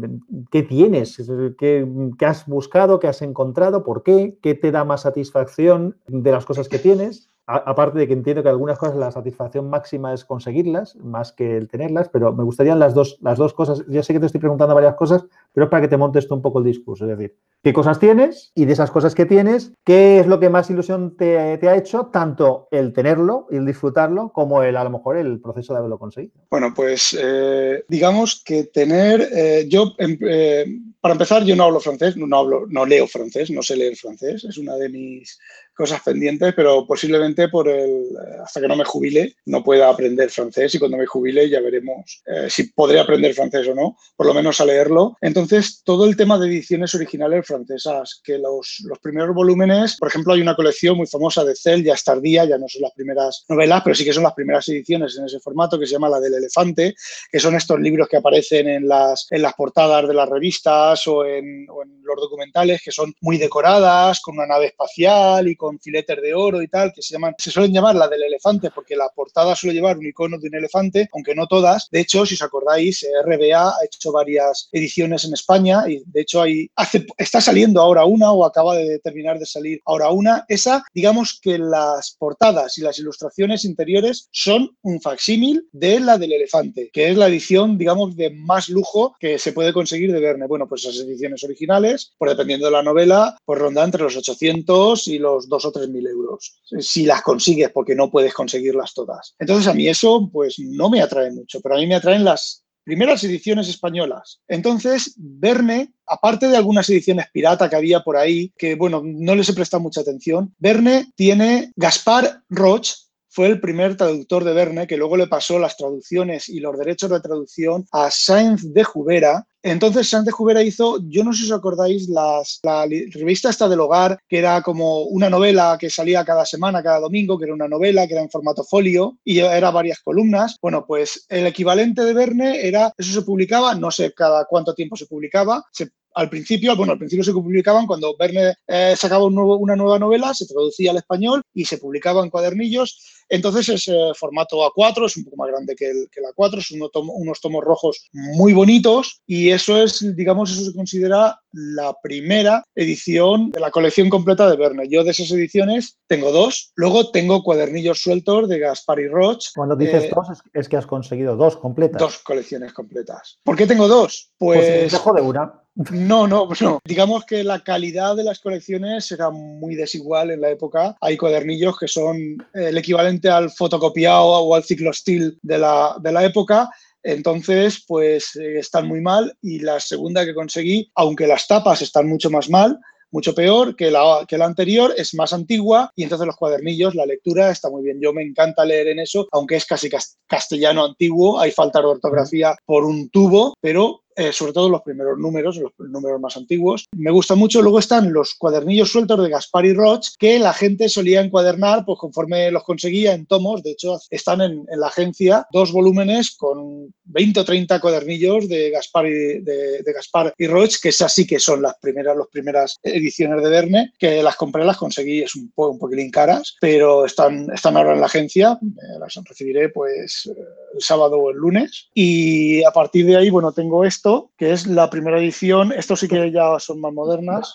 qué tienes, ¿Qué, qué, has buscado, qué has encontrado, por qué, qué te da más satisfacción de las cosas que tienes aparte de que entiendo que algunas cosas la satisfacción máxima es conseguirlas, más que el tenerlas, pero me gustarían las dos, las dos cosas. Ya sé que te estoy preguntando varias cosas, pero es para que te montes tú un poco el discurso. Es decir, ¿qué cosas tienes? Y de esas cosas que tienes, ¿qué es lo que más ilusión te, ha hecho? Tanto el tenerlo y el disfrutarlo, como el, a lo mejor el proceso de haberlo conseguido. Bueno, pues eh, digamos que tener, eh, yo, em, eh, para empezar, yo no hablo francés, no, hablo, no leo francés, no sé leer francés, es una de mis cosas pendientes, pero posiblemente por el, hasta que no me jubile no pueda aprender francés y cuando me jubile ya veremos eh, si podré aprender francés o no, por lo menos a leerlo. Entonces, todo el tema de ediciones originales francesas, que los, los primeros volúmenes, por ejemplo, hay una colección muy famosa de Cell, ya es tardía, ya no son las primeras novelas, pero sí que son las primeras ediciones en ese formato que se llama la del elefante, que son estos libros que aparecen en las, en las portadas de las revistas o en, o en los documentales, que son muy decoradas, con una nave espacial y con con filetes de oro y tal, que se llaman, se suelen llamar la del elefante porque la portada suele llevar un icono de un elefante, aunque no todas. De hecho, si os acordáis, eh, RBA ha hecho varias ediciones en España y de hecho hay, hace, está saliendo ahora una o acaba de terminar de salir ahora una. Esa, digamos que las portadas y las ilustraciones interiores son un facsímil de la del elefante, que es la edición, digamos, de más lujo que se puede conseguir de Verne. Bueno, pues esas ediciones originales, por dependiendo de la novela, pues ronda entre los 800 y los dos o tres mil euros, si las consigues, porque no puedes conseguirlas todas. Entonces a mí eso pues no me atrae mucho, pero a mí me atraen las primeras ediciones españolas. Entonces, Verne, aparte de algunas ediciones pirata que había por ahí, que bueno, no les he prestado mucha atención, Verne tiene Gaspar Roch, fue el primer traductor de Verne, que luego le pasó las traducciones y los derechos de traducción a Sainz de Jubera, entonces, Sánchez Jubera hizo, yo no sé si os acordáis, las, la revista esta del hogar, que era como una novela que salía cada semana, cada domingo, que era una novela, que era en formato folio y era varias columnas. Bueno, pues el equivalente de Verne era, eso se publicaba, no sé cada cuánto tiempo se publicaba, se al principio, bueno, al principio se publicaban cuando Verne eh, sacaba una nueva novela, se traducía al español y se publicaba en cuadernillos. Entonces es formato A4, es un poco más grande que el, que A4, son unos tomos rojos muy bonitos y eso es, digamos, eso se considera la primera edición de la colección completa de Verne. Yo de esas ediciones tengo dos, luego tengo cuadernillos sueltos de Gaspar y Roch. Cuando dices eh, dos es que has conseguido dos completas. Dos colecciones completas. ¿Por qué tengo dos? Pues, pues dejo de una. No, no, no. Digamos que la calidad de las colecciones era muy desigual en la época. Hay cuadernillos que son el equivalente al fotocopiado o al ciclostil de la, de la época entonces, pues eh, están muy mal y la segunda que conseguí, aunque las tapas están mucho más mal, mucho peor que la, que la anterior, es más antigua y entonces los cuadernillos, la lectura está muy bien. Yo me encanta leer en eso, aunque es casi castellano antiguo, hay falta de ortografía por un tubo, pero eh, sobre todo los primeros números, los números más antiguos. Me gusta mucho. Luego están los cuadernillos sueltos de Gaspar y Roch, que la gente solía encuadernar pues, conforme los conseguía en tomos. De hecho, están en, la agencia dos volúmenes con 20 o 30 cuadernillos de Gaspar y, de, Gaspar y Roch, que esas sí que son las primeras, las primeras ediciones de Verne, que las compré, las conseguí, es un, un poquitín caras, pero están, están ahora en la agencia. las recibiré pues el sábado o el lunes. Y a partir de ahí, bueno, tengo esto que es la primera edición. Esto sí que ya son más modernas.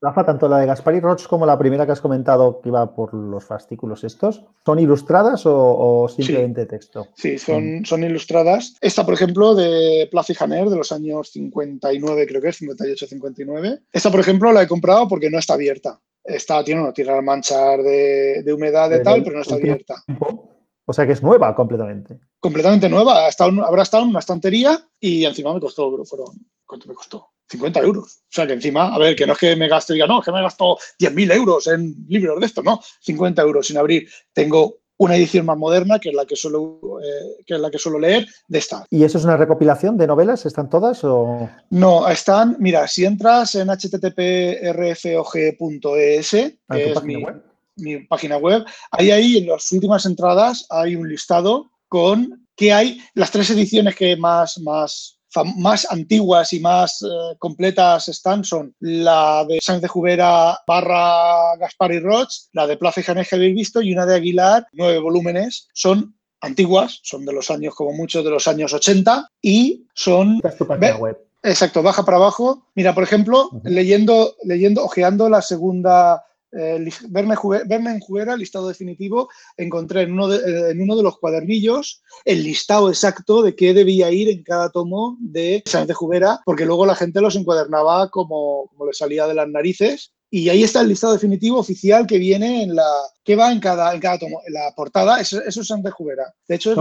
Rafa, tanto la de Gaspar y Roch como la primera que has comentado que iba por los fascículos estos, ¿son ilustradas o, simplemente texto? Sí, son, mm. son ilustradas. Esta, por ejemplo, de Plaza y Janer, de los años 59, creo que es, 58-59. Esta, por ejemplo, la he comprado porque no está abierta. Está, tiene, una tiene manchar de, de humedad y tal, pero no está abierta. O sea que es nueva completamente. Completamente nueva. habrá estado en una estantería y encima me costó, fueron, ¿cuánto me costó? 50 euros. O sea que encima, a ver, que no es que me gaste, diga, no, es que me gasto 10.000 euros en libros de esto, no, 50 euros sin abrir. Tengo una edición más moderna, que es la que suelo, eh, que es la que suelo leer, de esta. ¿Y eso es una recopilación de novelas? ¿Están todas o...? No, están, mira, si entras en http://rfog.es, ah, que es mi, web? Mi página web, ahí, ahí en las últimas entradas hay un listado con que hay las tres ediciones que más, más, más antiguas y más eh, completas están son la de Sánchez de Jubera barra Gaspar y Roch, la de Plaza y Janés que habéis visto y una de Aguilar, nueve volúmenes. Son antiguas, son de los años como muchos de los años 80 y son... web. Exacto, baja para abajo. Mira, por ejemplo, leyendo, leyendo, ojeando la segunda eh, verme, en Juguera, listado definitivo, encontré en uno, de, eh, en uno, de, los cuadernillos el listado exacto de qué debía ir en cada tomo de Sánchez de Jubera, porque luego la gente los encuadernaba como, como le salía de las narices. Y ahí está el listado definitivo oficial que viene en la que va en cada, en cada tomo. En la portada, eso, es Sánchez de Jubera. De hecho,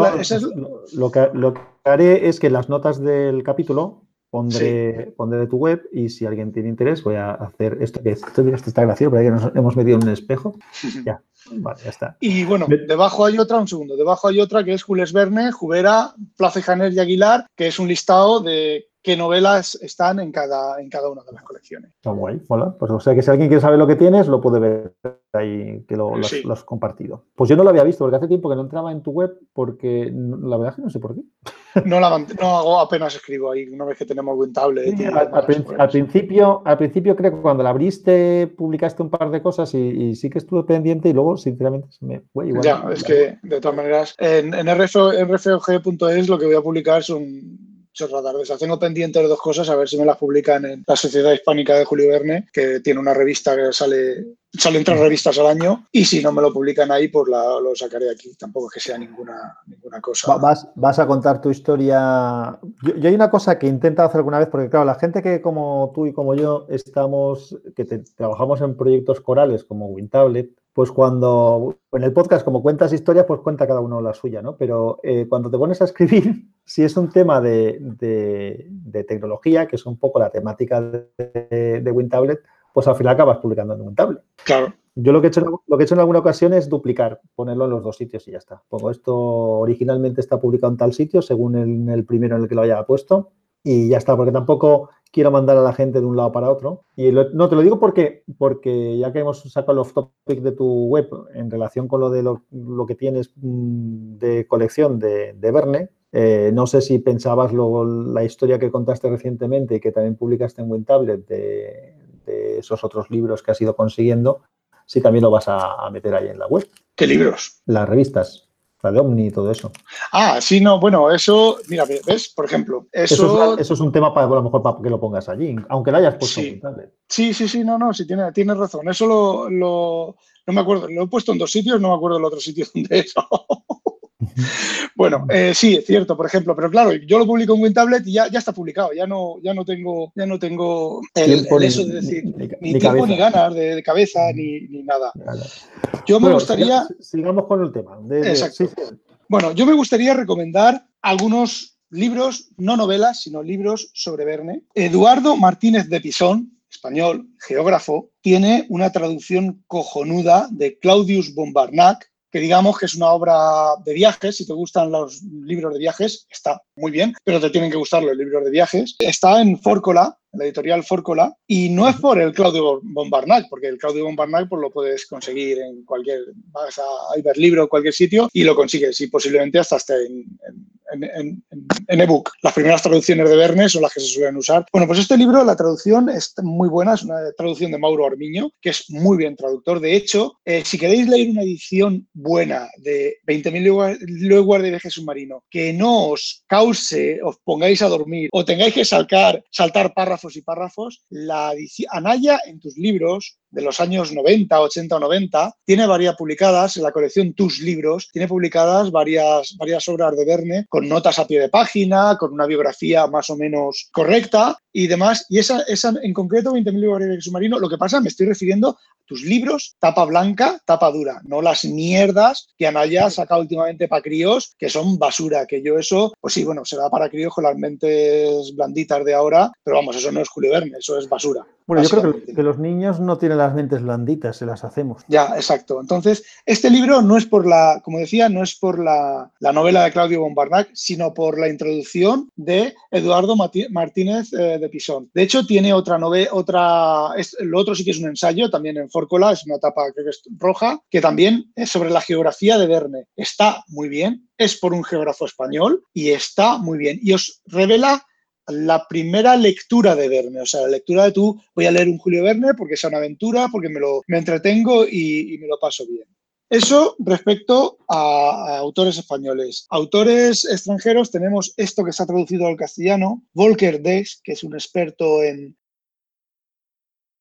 lo, que, lo que haré es que las notas del capítulo Pondré, de tu web y si alguien tiene interés voy a hacer esto que esto, está gracioso, pero ahí nos hemos metido en un espejo. <laughs> Ya, vale, ya está. Y bueno, debajo hay otra, un segundo, debajo hay otra que es Jules Verne, Jubera, Plaza Janer y Aguilar, que es un listado de qué novelas están en cada, en cada una de las colecciones. Está guay, hola. Pues o sea que si alguien quiere saber lo que tienes, lo puede ver ahí, que lo, has, compartido. Pues yo no lo había visto, porque hace tiempo que no entraba en tu web, porque la verdad es que no sé por qué. No, la, no hago, apenas escribo ahí, una vez que tenemos buen tablet. al, principio, al principio creo que cuando la abriste publicaste un par de cosas y, sí que estuve pendiente y luego sinceramente me fue igual. Ya, es que de todas maneras en, en rfog.es lo que voy a publicar son chorradas. Tengo pendientes dos cosas, a ver si me las publican en la Sociedad Hispánica de Julio Verne, que tiene una revista que sale, salen tres revistas al año, y si no me lo publican ahí, pues lo sacaré aquí. Tampoco es que sea ninguna, ninguna cosa. Vas, vas a contar tu historia. Yo, hay una cosa que he intentado hacer alguna vez, porque claro, la gente que como tú y como yo estamos, que trabajamos en proyectos corales como WinTablet, pues cuando en el podcast, como cuentas historias, pues cuenta cada uno la suya, ¿no? Pero eh, cuando te pones a escribir, <laughs> si es un tema de, tecnología, que es un poco la temática de, de WinTablet, pues al final acabas publicando en WinTablet. Claro. Yo lo que, he hecho, lo que he hecho en alguna ocasión es duplicar, ponerlo en los dos sitios y ya está. Pongo esto, originalmente está publicado en tal sitio, según el, el primero en el que lo haya puesto, y ya está, porque tampoco quiero mandar a la gente de un lado para otro. Y no, te lo digo porque, porque ya que hemos sacado los topic de tu web en relación con lo de lo, que tienes mm, de colección de, de Verne, eh, no sé si pensabas luego la historia que contaste recientemente y que también publicaste en WinTablet de, de esos otros libros que has ido consiguiendo, si también lo vas a meter ahí en la web. ¿Qué libros? Las revistas de Omni y todo eso. Ah, sí, no, bueno, eso, mira, ves, por ejemplo, eso... Eso es, un tema para, a lo mejor, para que lo pongas allí, aunque lo hayas puesto sí. Sí, sí, sí, no, no, sí, tienes, tiene razón. Eso lo, lo, no me acuerdo, lo he puesto en dos sitios, no me acuerdo el otro sitio <laughs> donde eso. <laughs> bueno, eh, sí, es cierto, por ejemplo, pero claro, yo lo publico en WinTablet y ya, ya está publicado, ya no, ya no tengo, ya no tengo el, eso de decir, ni, tiempo ni ganas de, cabeza ni, nada. Yo me gustaría... Sigamos con el tema. Exacto. Bueno, yo me gustaría recomendar algunos libros, no novelas, sino libros sobre Verne. Eduardo Martínez de Pisón, español, geógrafo, tiene una traducción cojonuda de Claudius Bombarnac, que digamos que es una obra de viajes, si te gustan los libros de viajes, está muy bien, pero te tienen que gustar los libros de viajes. Está en Fórcola, la editorial Fórcola, y no es por el Claudio Bombarnac, porque el Claudio Bombarnac pues, lo puedes conseguir en cualquier, vas a Iberlibro o cualquier sitio y lo consigues, y posiblemente hasta esté en, en, en ebook. Las primeras traducciones de Verne son las que se suelen usar. Bueno, pues este libro, la traducción es muy buena, es una traducción de Mauro Armiño, que es muy bien traductor. De hecho, eh, si queréis leer una edición buena de 20.000 leguas de viaje submarino, que no os cause, os pongáis a dormir o tengáis que saltar, saltar párrafos y párrafos, la Anaya en tus libros de los años 90, 80 o 90, tiene varias publicadas en la colección Tus Libros, tiene publicadas varias, varias obras de Verne con notas a pie de página, con una biografía más o menos correcta y demás. Y esa, esa en concreto, 20.000 libros de submarino, lo que pasa, me estoy refiriendo tus libros, tapa blanca, tapa dura, no las mierdas que Anaya saca últimamente para críos, que son basura, que yo eso, pues sí, bueno, se da para críos con las mentes blanditas de ahora, pero vamos, eso no es Julio Verne, eso es basura. Bueno, yo creo que, los niños no tienen las mentes blanditas, se las hacemos. Ya, exacto. Entonces, este libro no es por la, como decía, no es por la, novela de Claudio Bombarnac, sino por la introducción de Eduardo Martínez eh, de Pisón. De hecho, tiene otra novela, otra, lo otro sí que es un ensayo, también en Fórcola, es una creo que es roja, que también es sobre la geografía de Verne. Está muy bien, es por un geógrafo español y está muy bien. Y os revela la primera lectura de Verne, o sea, la lectura de tú, voy a leer un Julio Verne porque es una aventura, porque me, lo, me entretengo y, me lo paso bien. Eso respecto a, autores españoles. Autores extranjeros tenemos esto que se ha traducido al castellano, Volker Dex, que es un experto en,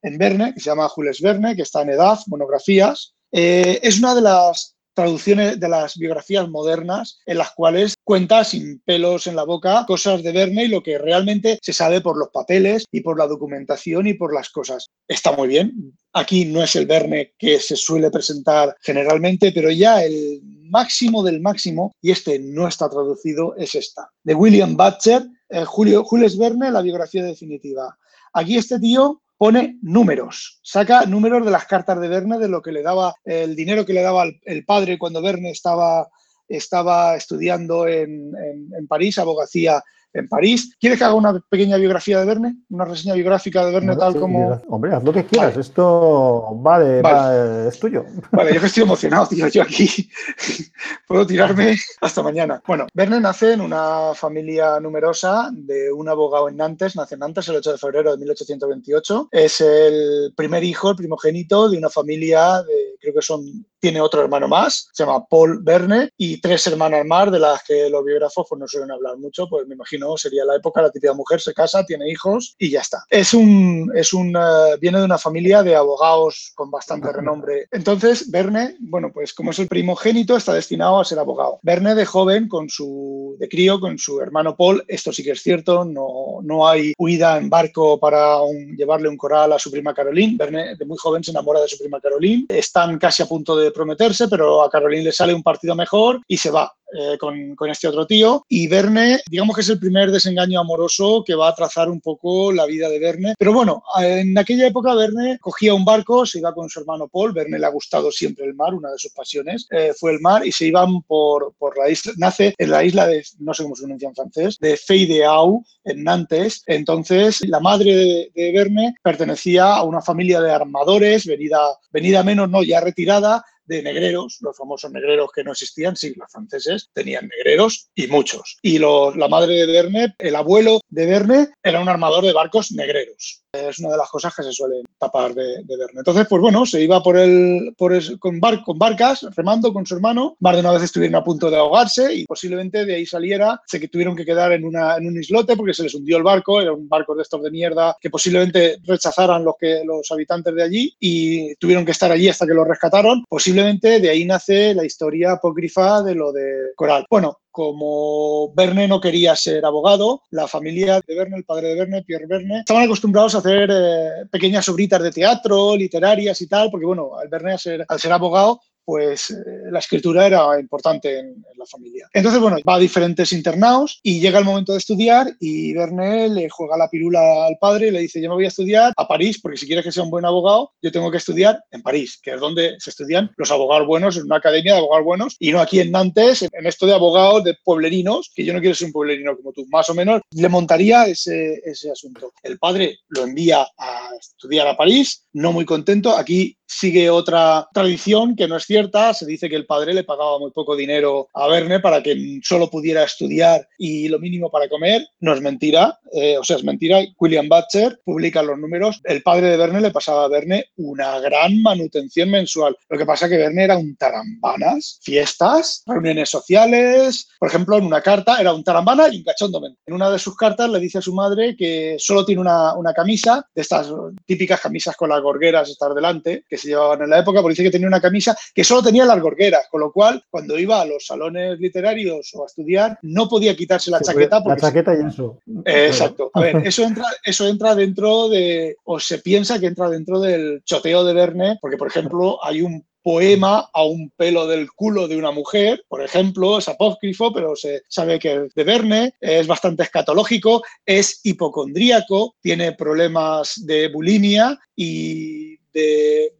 en Verne, que se llama Jules Verne, que está en Edad, monografías. Eh, es una de las traducciones de las biografías modernas en las cuales cuenta sin pelos en la boca cosas de Verne y lo que realmente se sabe por los papeles y por la documentación y por las cosas. Está muy bien. Aquí no es el Verne que se suele presentar generalmente, pero ya el máximo del máximo, y este no está traducido, es esta. De William Butcher, eh, Julio, Jules Verne, la biografía definitiva. Aquí este tío pone números, saca números de las cartas de Verne, de lo que le daba, el dinero que le daba el padre cuando Verne estaba, estaba estudiando en, en, en París, abogacía en París. ¿Quieres que haga una pequeña biografía de Verne? Una reseña biográfica de Verne tal como... Hombre, haz lo que quieras. Esto va de... es tuyo. <laughs> Vale, yo que estoy emocionado, tío. Yo aquí <laughs> puedo tirarme hasta mañana. Bueno, Verne nace en una familia numerosa de un abogado en Nantes. Nace en Nantes el 8 de febrero de 1828. Es el primer hijo, el primogénito de una familia de, creo que son tiene otro hermano más, se llama Paul Verne, y tres hermanas más, de las que los biógrafos pues, no suelen hablar mucho, pues me imagino sería la época, la típica mujer se casa, tiene hijos y ya está. Es un, es un, eh, viene de una familia de abogados con bastante renombre. Entonces, Verne, bueno, pues como es el primogénito, está destinado a ser abogado. Verne de joven, con su, de crío, con su hermano Paul, esto sí que es cierto, no, no hay huida en barco para llevarle un coral a su prima Caroline. Verne de muy joven se enamora de su prima Caroline. Están casi a punto de prometerse, pero a Caroline le sale un partido mejor y se va. Eh, con, con, este otro tío. Y Verne, digamos que es el primer desengaño amoroso que va a trazar un poco la vida de Verne. Pero bueno, en aquella época Verne cogía un barco, se iba con su hermano Paul. Verne le ha gustado siempre el mar, una de sus pasiones eh, fue el mar, y se iban por, por, la isla. Nace en la isla de, no sé cómo se pronuncia en francés, de Fey de Au, en Nantes. Entonces, la madre de, de Verne pertenecía a una familia de armadores, venida, venida menos, no, ya retirada, de negreros, los famosos negreros que no existían, sí, los franceses tenían negreros y muchos. Y la madre de Verne, el abuelo de Verne, era un armador de barcos negreros. Es una de las cosas que se suelen tapar de, de. Entonces, pues bueno, se iba por el, por con, bar, con barcas, remando con su hermano. Más de una vez estuvieron a punto de ahogarse y posiblemente de ahí saliera. Sé que tuvieron que quedar en, una, en un islote porque se les hundió el barco. Era un barco de estos de mierda que posiblemente rechazaran los, que, los habitantes de allí y tuvieron que estar allí hasta que lo rescataron. Posiblemente de ahí nace la historia apócrifa de lo de Coral. Bueno, como Verne no quería ser abogado, la familia de Verne, el padre de Verne, Pierre Verne, estaban acostumbrados a hacer eh, pequeñas obritas de teatro, literarias y tal, porque bueno, al Verne al ser abogado pues eh, la escritura era importante en, la familia. Entonces, bueno, va a diferentes internados y llega el momento de estudiar y Verne le juega la pirula al padre y le dice, yo me voy a estudiar a París porque si quieres que sea un buen abogado, yo tengo que estudiar en París, que es donde se estudian los abogados buenos, en una academia de abogados buenos y no aquí en Nantes, en esto de abogados de pueblerinos, que yo no quiero ser un pueblerino como tú, más o menos le montaría ese, ese asunto. El padre lo envía a estudiar a París, no muy contento, aquí sigue otra tradición que no es cierta. Se dice que el padre le pagaba muy poco dinero a Verne para que solo pudiera estudiar y lo mínimo para comer. No es mentira, eh, o sea, es mentira. William Butcher publica los números. El padre de Verne le pasaba a Verne una gran manutención mensual. Lo que pasa es que Verne era un tarambanas, fiestas, reuniones sociales. Por ejemplo, en una carta era un tarambana y un cachondo. En una de sus cartas le dice a su madre que solo tiene una, una camisa, de estas típicas camisas con las gorgueras estar delante, que se llevaban en la época, porque dice que tenía una camisa que solo tenía las gorgueras, con lo cual cuando iba a los salones literarios o a estudiar no podía quitarse la chaqueta. la chaqueta y eso. exacto. A ver, eso entra, eso entra dentro de, o se piensa que entra dentro del choteo de Verne, porque por ejemplo hay un poema a un pelo del culo de una mujer, por ejemplo, es apócrifo, pero se sabe que es de Verne, es bastante escatológico, es hipocondríaco, tiene problemas de bulimia y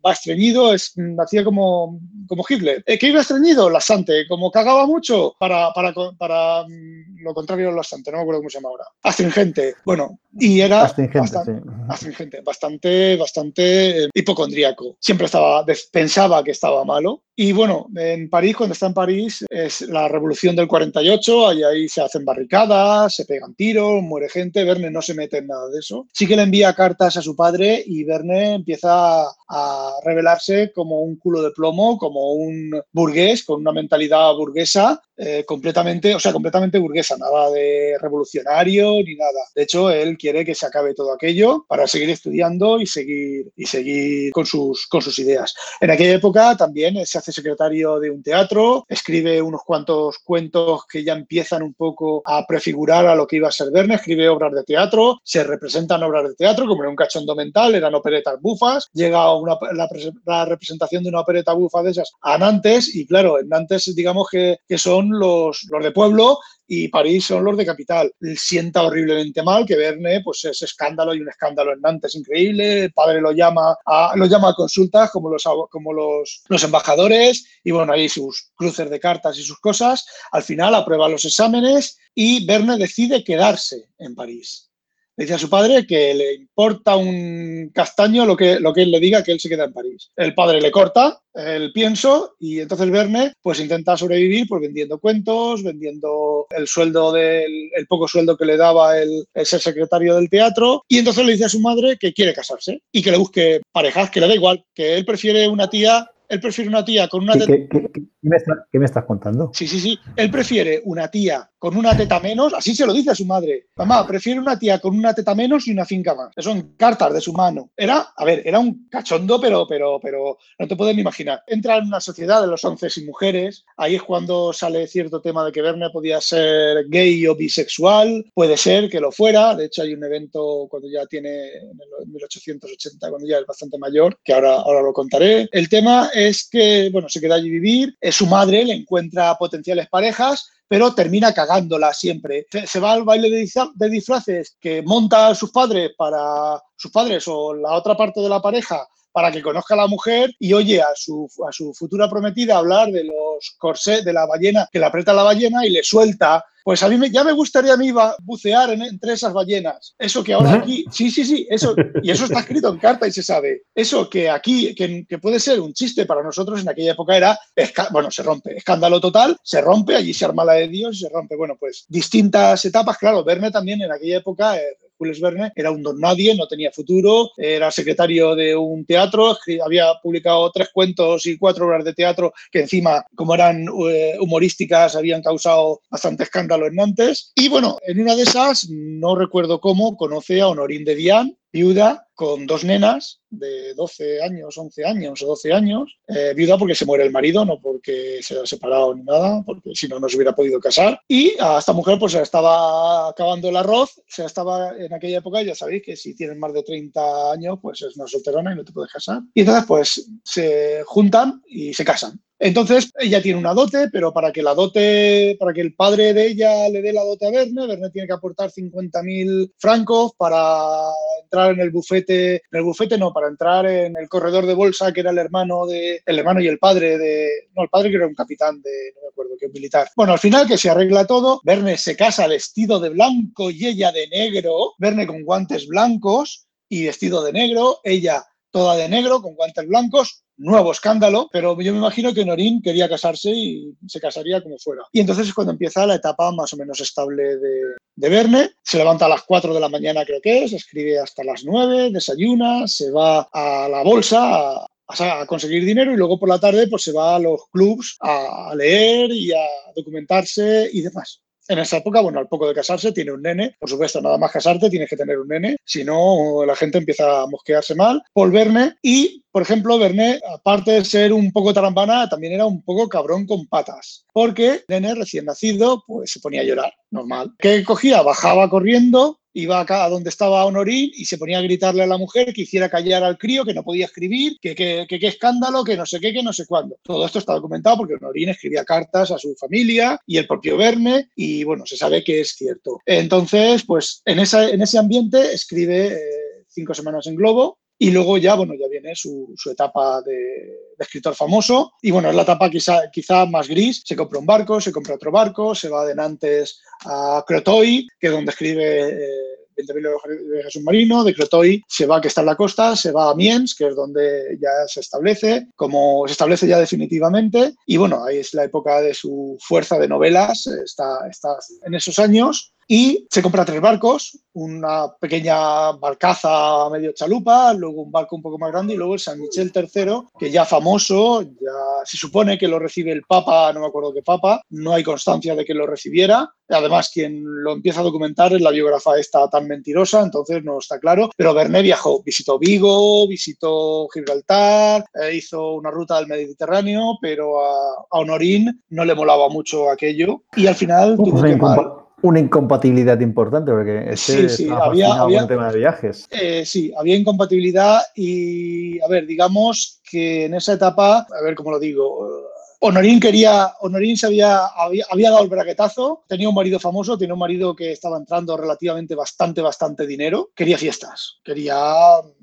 va estreñido, es, hacía como, como Hitler. ¿Qué iba estreñido? Laxante. Como cagaba mucho, para, para, para mm, lo contrario laxante, no me acuerdo cómo se llama ahora. Astringente. Bueno, y era astringente, bastante, astringente, bastante, bastante eh, hipocondríaco. Siempre estaba, pensaba que estaba malo. Y bueno, en París, cuando está en París, es la revolución del 48, ahí, ahí se hacen barricadas, se pegan tiros, muere gente, Verne no se mete en nada de eso. Sí que le envía cartas a su padre y Verne empieza a revelarse como un culo de plomo, como un burgués, con una mentalidad burguesa eh, completamente, o sea, completamente burguesa, nada de revolucionario ni nada. De hecho, él quiere que se acabe todo aquello para seguir estudiando y seguir, y seguir con, sus, con sus ideas. En aquella época también se hace secretario de un teatro, escribe unos cuantos cuentos que ya empiezan un poco a prefigurar a lo que iba a ser Verne, escribe obras de teatro, se representan obras de teatro, como era un cachondo mental, eran operetas bufas, llega la, representación de una opereta bufa de esas a Nantes y claro, en Nantes digamos que, que son los, los de pueblo y París son los de capital. Sienta horriblemente mal que Verne, pues es escándalo y un escándalo en Nantes increíble. El padre lo llama a, lo llama a consultas como, los, como los, los embajadores y bueno, ahí sus cruces de cartas y sus cosas. Al final aprueba los exámenes y Verne decide quedarse en París le dice a su padre que le importa un castaño lo que, lo que él le diga, que él se queda en París. El padre le corta el pienso y entonces Verne pues intenta sobrevivir pues vendiendo cuentos, vendiendo el sueldo del el poco sueldo que le daba el, el, ser secretario del teatro y entonces le dice a su madre que quiere casarse y que le busque parejas, que le da igual, que él prefiere una tía él prefiere una tía con una teta... ¿Qué, me estás contando? Sí, sí, sí. Él prefiere una tía con una teta menos, así se lo dice a su madre. Mamá, prefiere una tía con una teta menos y una finca más. Eso son cartas de su mano. Era, a ver, era un cachondo, pero, pero, pero no te puedes imaginar. Entra en una sociedad de los once y mujeres. Ahí es cuando sale cierto tema de que Verne podía ser gay o bisexual. Puede ser que lo fuera. De hecho, hay un evento cuando ya tiene, en 1880, cuando ya es bastante mayor, que ahora, ahora lo contaré. El tema es que, bueno, se queda allí vivir, su madre, le encuentra potenciales parejas, pero termina cagándola siempre. Se, va al baile de, disfraces que monta a sus padres para sus padres o la otra parte de la pareja para que conozca a la mujer y oye a su, a su futura prometida hablar de los corsés de la ballena, que le aprieta la ballena y le suelta pues a mí me, ya me gustaría a mí bucear entre esas ballenas. Eso que ahora aquí, sí, sí, sí, eso, y eso está escrito en carta y se sabe. Eso que aquí, que, puede ser un chiste para nosotros en aquella época era, bueno, se rompe, escándalo total, se rompe, allí se arma la de Dios y se rompe. Bueno, pues distintas etapas, claro, Verne también en aquella época eh, Jules Verne era un don nadie, no tenía futuro, era secretario de un teatro, había publicado tres cuentos y cuatro obras de teatro que encima, como eran eh, humorísticas, habían causado bastante escándalo en Nantes. Y bueno, en una de esas, no recuerdo cómo, conoce a Honorín de Diane, viuda con dos nenas de 12 años, 11 años o 12 años, eh, viuda porque se muere el marido, no porque se ha separado ni nada, porque si no, no se hubiera podido casar. Y a esta mujer pues se estaba acabando el arroz, se estaba en aquella época, ya sabéis que si tienes más de 30 años, pues es una solterona y no te puedes casar. Y entonces pues se juntan y se casan. Entonces, ella tiene una dote, pero para que la dote, para que el padre de ella le dé la dote a Verne, Verne tiene que aportar 50.000 francos para entrar en el bufete, en el bufete no, para entrar en el corredor de bolsa que era el hermano de, el hermano y el padre de, no, el padre que era un capitán de, no me acuerdo, que un militar. Bueno, al final que se arregla todo, Verne se casa vestido de blanco y ella de negro, Verne con guantes blancos y vestido de negro, ella toda de negro, con guantes blancos, nuevo escándalo, pero yo me imagino que Norín quería casarse y se casaría como fuera. Y entonces es cuando empieza la etapa más o menos estable de, de Verne. Se levanta a las 4 de la mañana, creo que es, escribe hasta las 9, desayuna, se va a la bolsa a, a conseguir dinero y luego por la tarde pues se va a los clubs a leer y a documentarse y demás. En esa época, bueno, al poco de casarse tiene un nene, por supuesto, nada más casarte tienes que tener un nene, si no la gente empieza a mosquearse mal. Paul Verne y, por ejemplo, Verne, aparte de ser un poco tarambana, también era un poco cabrón con patas, porque nene recién nacido, pues se ponía a llorar, normal. ¿Qué cogía? Bajaba corriendo, iba acá a donde estaba Honorín y se ponía a gritarle a la mujer que hiciera callar al crío, que no podía escribir, que qué escándalo, que no sé qué, que no sé cuándo. Todo esto está documentado porque Honorín escribía cartas a su familia y el propio Verne y bueno, se sabe que es cierto. Entonces, pues en, esa, en ese ambiente escribe eh, Cinco Semanas en Globo, y luego ya, bueno, ya viene su, etapa de, escritor famoso. Y bueno, es la etapa quizá, quizá más gris. Se compra un barco, se compra otro barco, se va de Nantes a Crotoy, que es donde escribe eh, 20.000 de submarino. De Crotoy se va, que está la costa, se va a Miens, que es donde ya se establece, como se establece ya definitivamente. Y bueno, ahí es la época de su fuerza de novelas, está, está en esos años y se compra tres barcos, una pequeña barcaza medio chalupa, luego un barco un poco más grande y luego el San Michel III, que ya famoso, ya se supone que lo recibe el Papa, no me acuerdo qué Papa, no hay constancia de que lo recibiera. Además, quien lo empieza a documentar es la biógrafa esta tan mentirosa, entonces no está claro. Pero Verne viajó, visitó Vigo, visitó Gibraltar, eh, hizo una ruta del Mediterráneo, pero a, a, Honorín no le molaba mucho aquello y al final tuvo que una incompatibilidad importante, porque este sí, sí, había, había, con el tema de viajes. Eh, sí, había incompatibilidad y, a ver, digamos que en esa etapa, a ver cómo lo digo, Honorín quería, Honorín se había, había, había, dado el braquetazo, tenía un marido famoso, tenía un marido que estaba entrando relativamente bastante, bastante dinero, quería fiestas, quería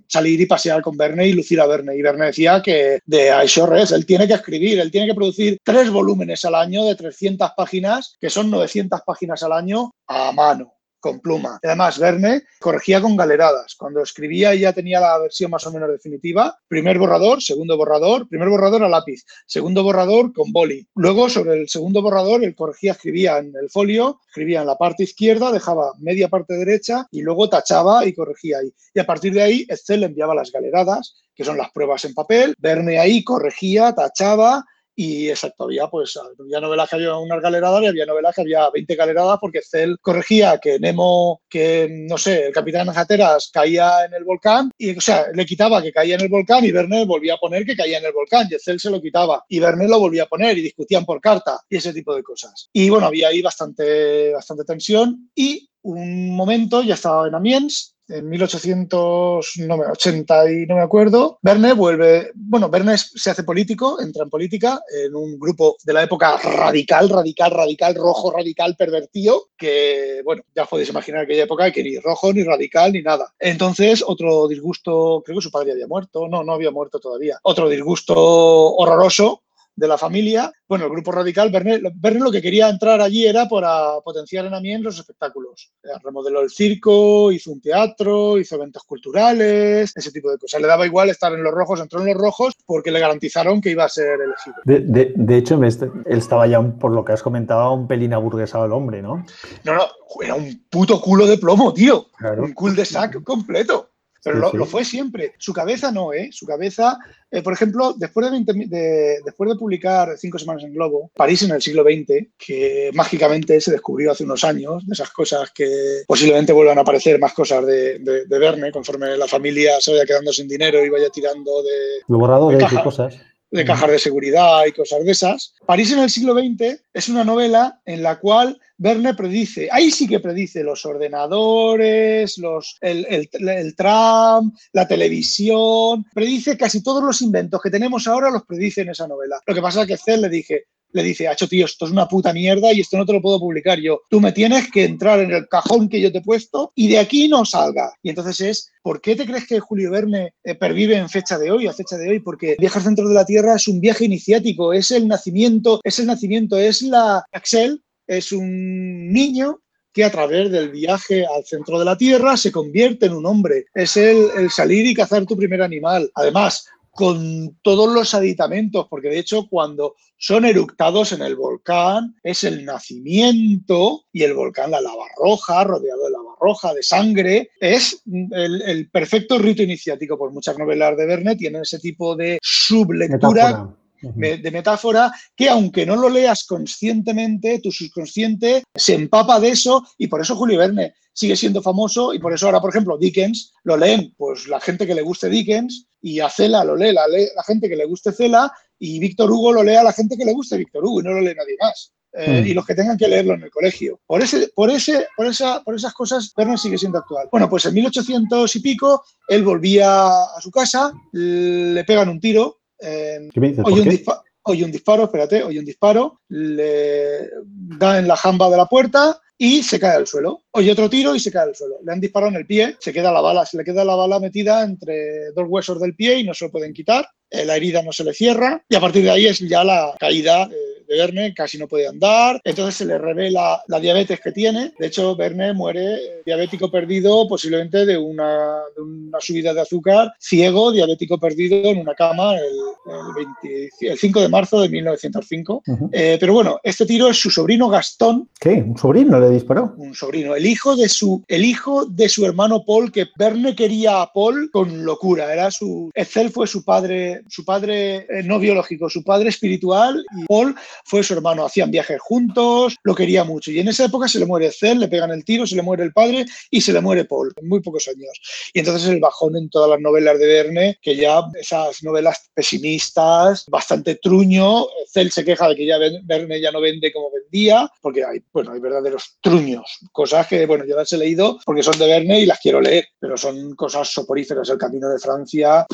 salir y pasear con Verne y lucir a Verne. Y Verne decía que de Aishores él tiene que escribir, él tiene que producir tres volúmenes al año de 300 páginas, que son 900 páginas al año a mano con pluma. Además, Verne corregía con galeradas. Cuando escribía ya tenía la versión más o menos definitiva. Primer borrador, segundo borrador, primer borrador a lápiz, segundo borrador con boli. Luego, sobre el segundo borrador, él corregía, escribía en el folio, escribía en la parte izquierda, dejaba media parte derecha y luego tachaba y corregía ahí. Y a partir de ahí, Excel enviaba las galeradas, que son las pruebas en papel. Verne ahí corregía, tachaba, y exacto, había pues había novelas que había unas galeradas y había novelas que había 20 galeradas porque Cell corregía que Nemo, que no sé, el capitán Jateras caía en el volcán y o sea, le quitaba que caía en el volcán y Verne volvía a poner que caía en el volcán y Cell se lo quitaba y Verne lo volvía a poner y discutían por carta y ese tipo de cosas. Y bueno, había ahí bastante, bastante tensión y un momento ya estaba en Amiens en 1880 y no me acuerdo, Verne vuelve, bueno, Verne se hace político, entra en política en un grupo de la época radical, radical, radical, rojo, radical, pervertido, que, bueno, ya podéis imaginar aquella época que ni rojo, ni radical, ni nada. Entonces, otro disgusto, creo que su padre había muerto, no, no había muerto todavía, otro disgusto horroroso de la familia, bueno, el grupo radical, Verne, Verne lo que quería entrar allí era para potenciar en Amiens los espectáculos. Eh, remodeló el circo, hizo un teatro, hizo eventos culturales, ese tipo de cosas. Le daba igual estar en los rojos, entró en los rojos porque le garantizaron que iba a ser elegido. De, de, hecho, él estaba ya, por lo que has comentado, un pelín aburguesado el hombre, ¿no? No, no, era un puto culo de plomo, tío. Un cul de sac completo. Pero lo, fue siempre. Su cabeza no, ¿eh? Su cabeza, eh, por ejemplo, después de, después de publicar Cinco Semanas en Globo, París en el siglo XX, que mágicamente se descubrió hace unos años, de esas cosas que posiblemente vuelvan a aparecer más cosas de, de, Verne, conforme la familia se vaya quedando sin dinero y vaya tirando de. Lo de, de cosas de cajas de seguridad y cosas de esas. París en el siglo XX es una novela en la cual Verne predice, ahí sí que predice los ordenadores, los, el, el, tram, la televisión, predice casi todos los inventos que tenemos ahora, los predice en esa novela. Lo que pasa es que Cell le dije, le dice, Hacho, tío, esto es una puta mierda y esto no te lo puedo publicar yo. Tú me tienes que entrar en el cajón que yo te he puesto y de aquí no salga. Y entonces es, ¿por qué te crees que Julio Verne eh, pervive en fecha de hoy, a fecha de hoy? Porque Viajar dentro de la Tierra es un viaje iniciático, es el nacimiento, es el nacimiento, es la... Axel es un niño que a través del viaje al centro de la Tierra se convierte en un hombre. Es el, el, salir y cazar tu primer animal. Además, con todos los aditamentos, porque de hecho cuando son eructados en el volcán es el nacimiento y el volcán, la lava roja, rodeado de lava roja, de sangre, es el, perfecto rito iniciático. Por muchas novelas de Verne tienen ese tipo de sublectura de metáfora que aunque no lo leas conscientemente, tu subconsciente se empapa de eso y por eso Julio Verne sigue siendo famoso y por eso ahora, por ejemplo, Dickens lo leen pues la gente que le guste Dickens y a Cela lo lee la, la gente que le guste Cela y Víctor Hugo lo lee a la gente que le guste Víctor Hugo y no lo lee nadie más. Eh, mm. y los que tengan que leerlo en el colegio. Por, ese, por, ese, por, esa, por esas cosas, Verne sigue siendo actual. Bueno, pues en 1800 y pico, él volvía a su casa, le pegan un tiro, eh, oye, un oye, un disparo, espérate, oye un disparo, le da en la jamba de la puerta y se cae al suelo. Oye otro tiro y se cae al suelo. Le han disparado en el pie, se queda la bala, se le queda la bala metida entre dos huesos del pie y no se lo pueden quitar. Eh, la herida no se le cierra y a partir de ahí es ya la caída de Verne, casi no puede andar, entonces se le revela la diabetes que tiene. De hecho, Verne muere diabético perdido posiblemente de una, subida de azúcar, ciego, diabético perdido en una cama el, 5 de marzo de 1905. Eh, pero bueno, este tiro es su sobrino Gastón. ¿Qué? ¿Un sobrino le disparó? Un sobrino, el hijo de su, el hijo de su hermano Paul, que Verne quería a Paul con locura. Era su, Excel fue su padre, su padre eh, no biológico, su padre espiritual y Paul fue su hermano, hacían viajes juntos, lo quería mucho. Y en esa época se le muere Cel, le pegan el tiro, se le muere el padre y se le muere Paul, en muy pocos años. Y entonces el bajón en todas las novelas de Verne, que ya esas novelas pesimistas, bastante truño, Cel se queja de que ya Verne ya no vende como vendía, porque hay, bueno, hay verdaderos truños, cosas que, bueno, yo las he leído porque son de Verne y las quiero leer, pero son cosas soporíferas. El Camino de Francia,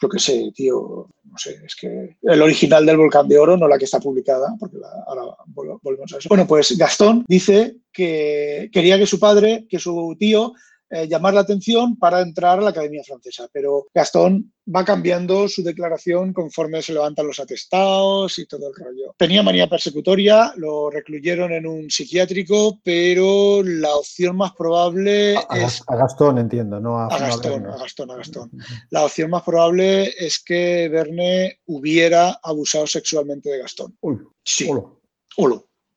yo qué sé, tío, no sé, es que el original del Volcán de Oro, no la que está publicada, porque ahora volvemos a eso. Bueno, pues Gastón dice que quería que su padre, que su tío, eh, llamar la atención para entrar a la Academia Francesa. Pero Gastón va cambiando su declaración conforme se levantan los atestados y todo el rollo. Tenía manía persecutoria, lo recluyeron en un psiquiátrico, pero la opción más probable a, es... A Gastón, entiendo, no a, a Gastón. A Gastón, a Gastón. La opción más probable es que Verne hubiera abusado sexualmente de Gastón. Uy, sí.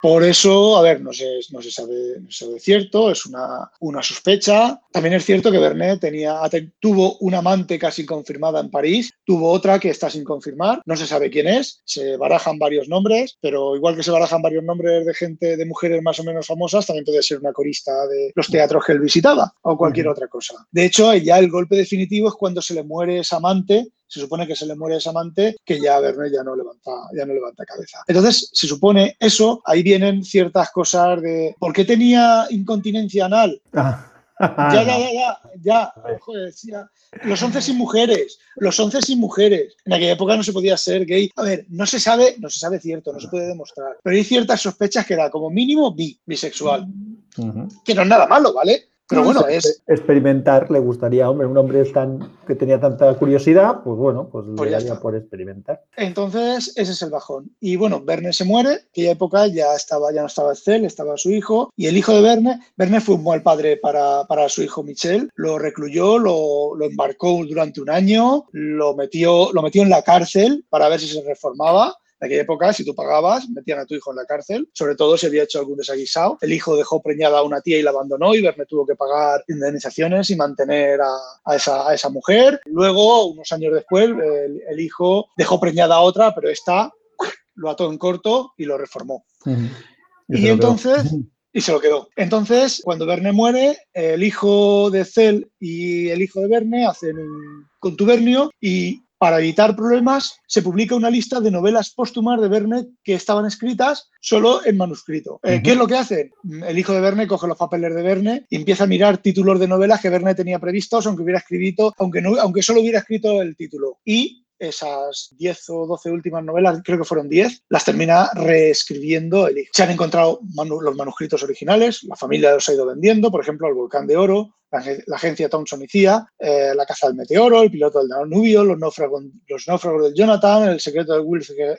Por eso, a ver, no se, no se, sabe, no se sabe cierto, es una, una, sospecha. También es cierto que Bernet tenía, tuvo una amante casi confirmada en París, tuvo otra que está sin confirmar, no se sabe quién es, se barajan varios nombres, pero igual que se barajan varios nombres de gente, de mujeres más o menos famosas, también puede ser una corista de los teatros que él visitaba o cualquier otra cosa. De hecho, ya el golpe definitivo es cuando se le muere esa amante se supone que se le muere ese amante, que ya Verne ya no levanta, ya no levanta cabeza. Entonces, se supone eso, ahí vienen ciertas cosas de ¿por qué tenía incontinencia anal? Ah. <laughs> Ya, ya, ya, ya, ya. Joder, decía, los once sin mujeres, los once sin mujeres. En aquella época no se podía ser gay. A ver, no se sabe, no se sabe cierto, no se puede demostrar. Pero hay ciertas sospechas que era como mínimo bi, bisexual. Que no es nada malo, ¿vale? Pero bueno, es. Experimentar le gustaría, hombre, un hombre tan, que tenía tanta curiosidad, pues bueno, pues, Pues le daría por experimentar. Entonces, ese es el bajón. Y bueno, Verne se muere, aquella época ya estaba, ya no estaba Cel, estaba su hijo, y el hijo de Verne, Verne fue un mal padre para, para su hijo Michel, lo recluyó, lo, lo embarcó durante un año, lo metió, lo metió en la cárcel para ver si se reformaba. En aquella época, si tú pagabas, metían a tu hijo en la cárcel, sobre todo si había hecho algún desaguisado. El hijo dejó preñada a una tía y la abandonó y Verne tuvo que pagar indemnizaciones y mantener a, a esa, a esa mujer. Luego, unos años después, el, el hijo dejó preñada a otra, pero esta lo ató en corto y lo reformó. Y quedó. entonces, y se lo quedó. Entonces, cuando Verne muere, el hijo de Cel y el hijo de Verne hacen un contubernio y para evitar problemas se publica una lista de novelas póstumas de Verne que estaban escritas solo en manuscrito. Eh. ¿Qué es lo que hacen? El hijo de Verne coge los papeles de Verne y empieza a mirar títulos de novelas que Verne tenía previstos, aunque hubiera escrito, aunque, no, aunque solo hubiera escrito el título. Y esas 10 o 12 últimas novelas, creo que fueron 10, las termina reescribiendo el hijo. Se han encontrado manu- los manuscritos originales, la familia los ha ido vendiendo, por ejemplo, el Volcán de Oro, la, ag- la agencia Thomson y CIA, eh, la caza del meteoro, el piloto del Danubio, los náufragos, los náufragos del Jonathan, el secreto de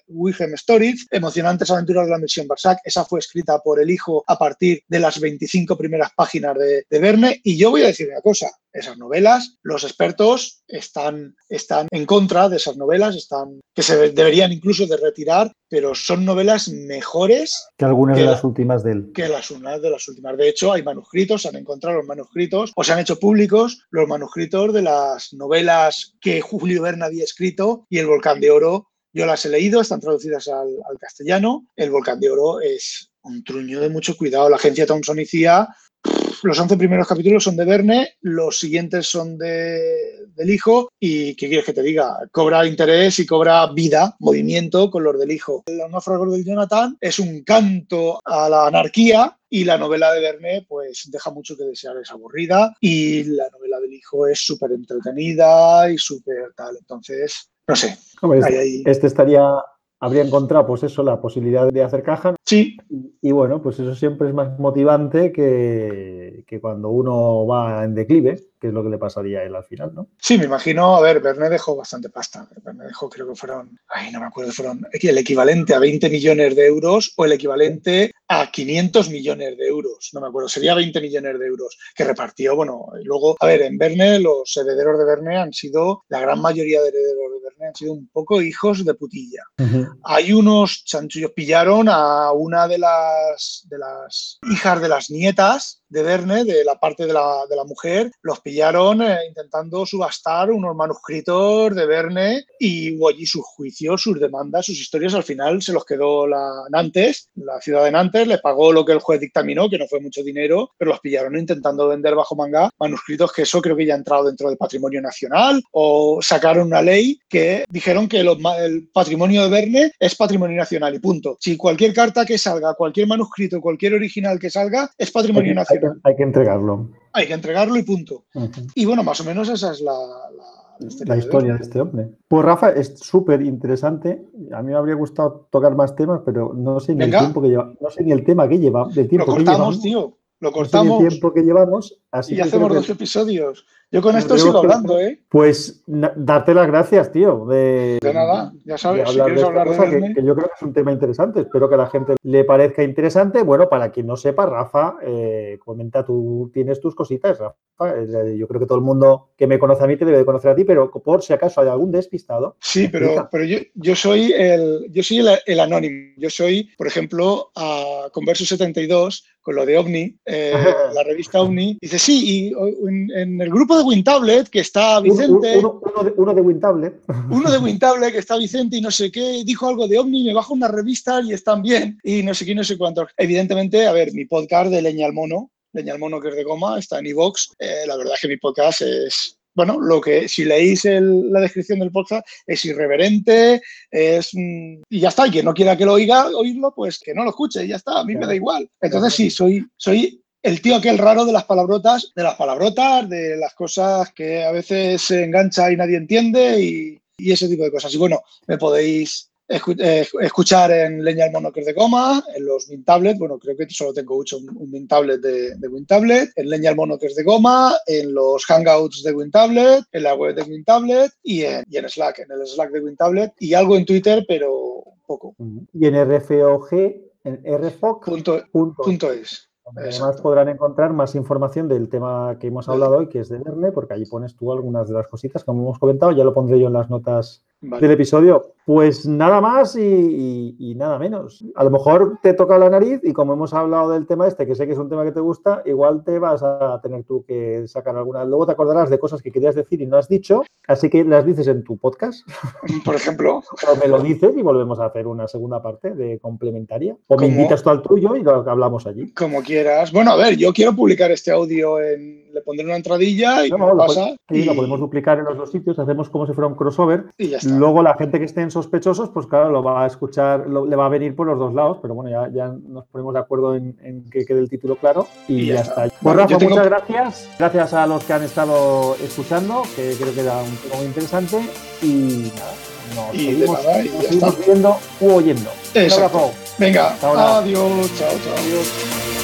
Wilhelm Storitz, emocionantes aventuras de la misión Barsac. Esa fue escrita por el hijo a partir de las 25 primeras páginas de, de Verne. Y yo voy a decir una cosa, esas novelas, los expertos están, están en contra de esas novelas, están, que se deberían incluso de retirar, pero son novelas mejores Que algunas de la- las últimas de él. que las unas de las últimas. De hecho, hay manuscritos, se han encontrado los manuscritos o se han hecho públicos los manuscritos de las novelas que Julio Verne había escrito y El Volcán de Oro. Yo las he leído, están traducidas al, al castellano. El Volcán de Oro es un truño de mucho cuidado. La agencia Thomson y CIA, los 11 primeros capítulos son de Verne, los siguientes son de, del hijo y, ¿qué quieres que te diga? Cobra interés y cobra vida, movimiento con los del hijo. Los náufragos del Jonathan es un canto a la anarquía y la novela de Verne pues deja mucho que desear, es aburrida y la novela del hijo es súper entretenida y súper tal. Entonces, no sé, Hombre, ahí, este, ahí. este estaría, habría encontrado, pues eso, la posibilidad de hacer caja. Sí, Y, y bueno, pues eso siempre es más motivante que, que cuando uno va en declive, que es lo que le pasaría a él al final, ¿no? Sí, me imagino, a ver, Verne dejó bastante pasta. Verne dejó, creo que fueron, ay, no me acuerdo, fueron el equivalente a 20 millones de euros o el equivalente a 500 millones de euros. No me acuerdo, sería 20 millones de euros que repartió. Bueno, y luego, a ver, en Verne, los herederos de Verne han sido, la gran mayoría de herederos han sido un poco hijos de putilla. Hay unos chanchullos, pillaron a una de las, de las hijas de las nietas de Verne, de la parte de la, de la mujer, los pillaron eh, intentando subastar unos manuscritos de Verne y hubo allí sus juicios, sus demandas, sus historias. Al final se los quedó la Nantes, la ciudad de Nantes, le pagó lo que el juez dictaminó, que no fue mucho dinero, pero los pillaron intentando vender bajo manga manuscritos que eso creo que ya ha entrado dentro del patrimonio nacional o sacaron una ley que dijeron que el patrimonio de Verne es patrimonio nacional y punto. Si cualquier carta que salga, cualquier manuscrito, cualquier original que salga es patrimonio hay que- hay que entregarlo. Hay que entregarlo y punto. Y bueno, más o menos esa es la, la, La historia de este hombre. Pues Rafa, es súper interesante. A mí me habría gustado tocar más temas, pero no sé ni Venga. el tiempo que lleva, no sé ni el tema que lleva, del Lo que cortamos, llevamos. tío. Lo no sé ni cortamos el tiempo que llevamos, así y que hacemos dos episodios. Yo con esto sigo hablando, ¿eh? Pues darte las gracias, tío, de, De nada, ya de sabes, si hablar de quieres esta hablar de cosa, que, yo creo que es un tema interesante. Espero que a la gente le parezca interesante. Bueno, para quien no sepa, Rafa, eh, comenta, tú tienes tus cositas, Rafa. Eh, Yo creo que todo el mundo que me conoce a mí te debe de conocer a ti, pero por si acaso hay algún despistado. Sí, pero, pero yo, yo soy, el, yo soy el, el anónimo. Yo soy, por ejemplo, a Converso 72, con lo de OVNI, eh, <laughs> la revista OVNI. Dice, sí, y en, en el grupo de WinTablet, que está Vicente, Uno, uno de, uno de WinTablet. uno de WinTablet, que está Vicente y no sé qué, dijo algo de OVNI, me bajo una revista y están bien, y no sé qué, no sé cuánto. Evidentemente, a ver, mi podcast de Leña al Mono, Leña al Mono que es de goma, está en iVox. Eh, la verdad es que mi podcast es, bueno, lo que si leéis el- la descripción del podcast, es irreverente, es mm, y ya está. Y quien no quiera que lo oiga, oírlo, pues que no lo escuche, y ya está, a mí me da igual. Entonces sí, soy, soy el tío aquel raro de las palabrotas, de las palabrotas, de las cosas que a veces se engancha y nadie entiende y, y ese tipo de cosas. Y bueno, me podéis eh, escuchar en Leña al Mono que es de goma, en los WinTablet, bueno, creo que solo tengo mucho un, un WinTablet de, de WinTablet, en Leña al Mono que es de goma, en los Hangouts de WinTablet, en la web de WinTablet y en, y en Slack, en el Slack de WinTablet y algo en Twitter, pero poco. Y en RFOG, en rfoc. Punto, punto es. Además podrán encontrar más información del tema que hemos hablado hoy, que es de Verne, porque allí pones tú algunas de las cositas, como hemos comentado, ya lo pondré yo en las notas Vale. del episodio. Pues nada más y, y- y nada menos. A lo mejor te toca la nariz y como hemos hablado del tema este, que sé que es un tema que te gusta, igual te vas a tener tú que sacar alguna. Luego te acordarás de cosas que querías decir y no has dicho, así que las dices en tu podcast <laughs> Por ejemplo, o me lo dices y volvemos a hacer una segunda parte de complementaria. O me invitas tú al tuyo y lo hablamos allí. como quieras. Bueno, a ver, yo quiero publicar este audio en. Le pondré una entradilla y No, me no, lo, pasa. sí, y, lo podemos duplicar en los dos sitios, hacemos como si fuera un crossover. y ya está. Luego la gente que estén sospechosos, pues claro, lo va a escuchar, lo- le va a venir por los dos lados, pero bueno, ya, ya nos ponemos de acuerdo en, en que quede el título claro y, Y ya, ya está. está. Pues Bueno, Rafa, tengo- muchas gracias. Gracias a los que han estado escuchando, que creo que era un tema muy interesante. Y nada, nos Y seguimos, nada, y nos ya seguimos está. viendo u oyendo. Exacto. Venga, adiós, chao, chao. Adiós.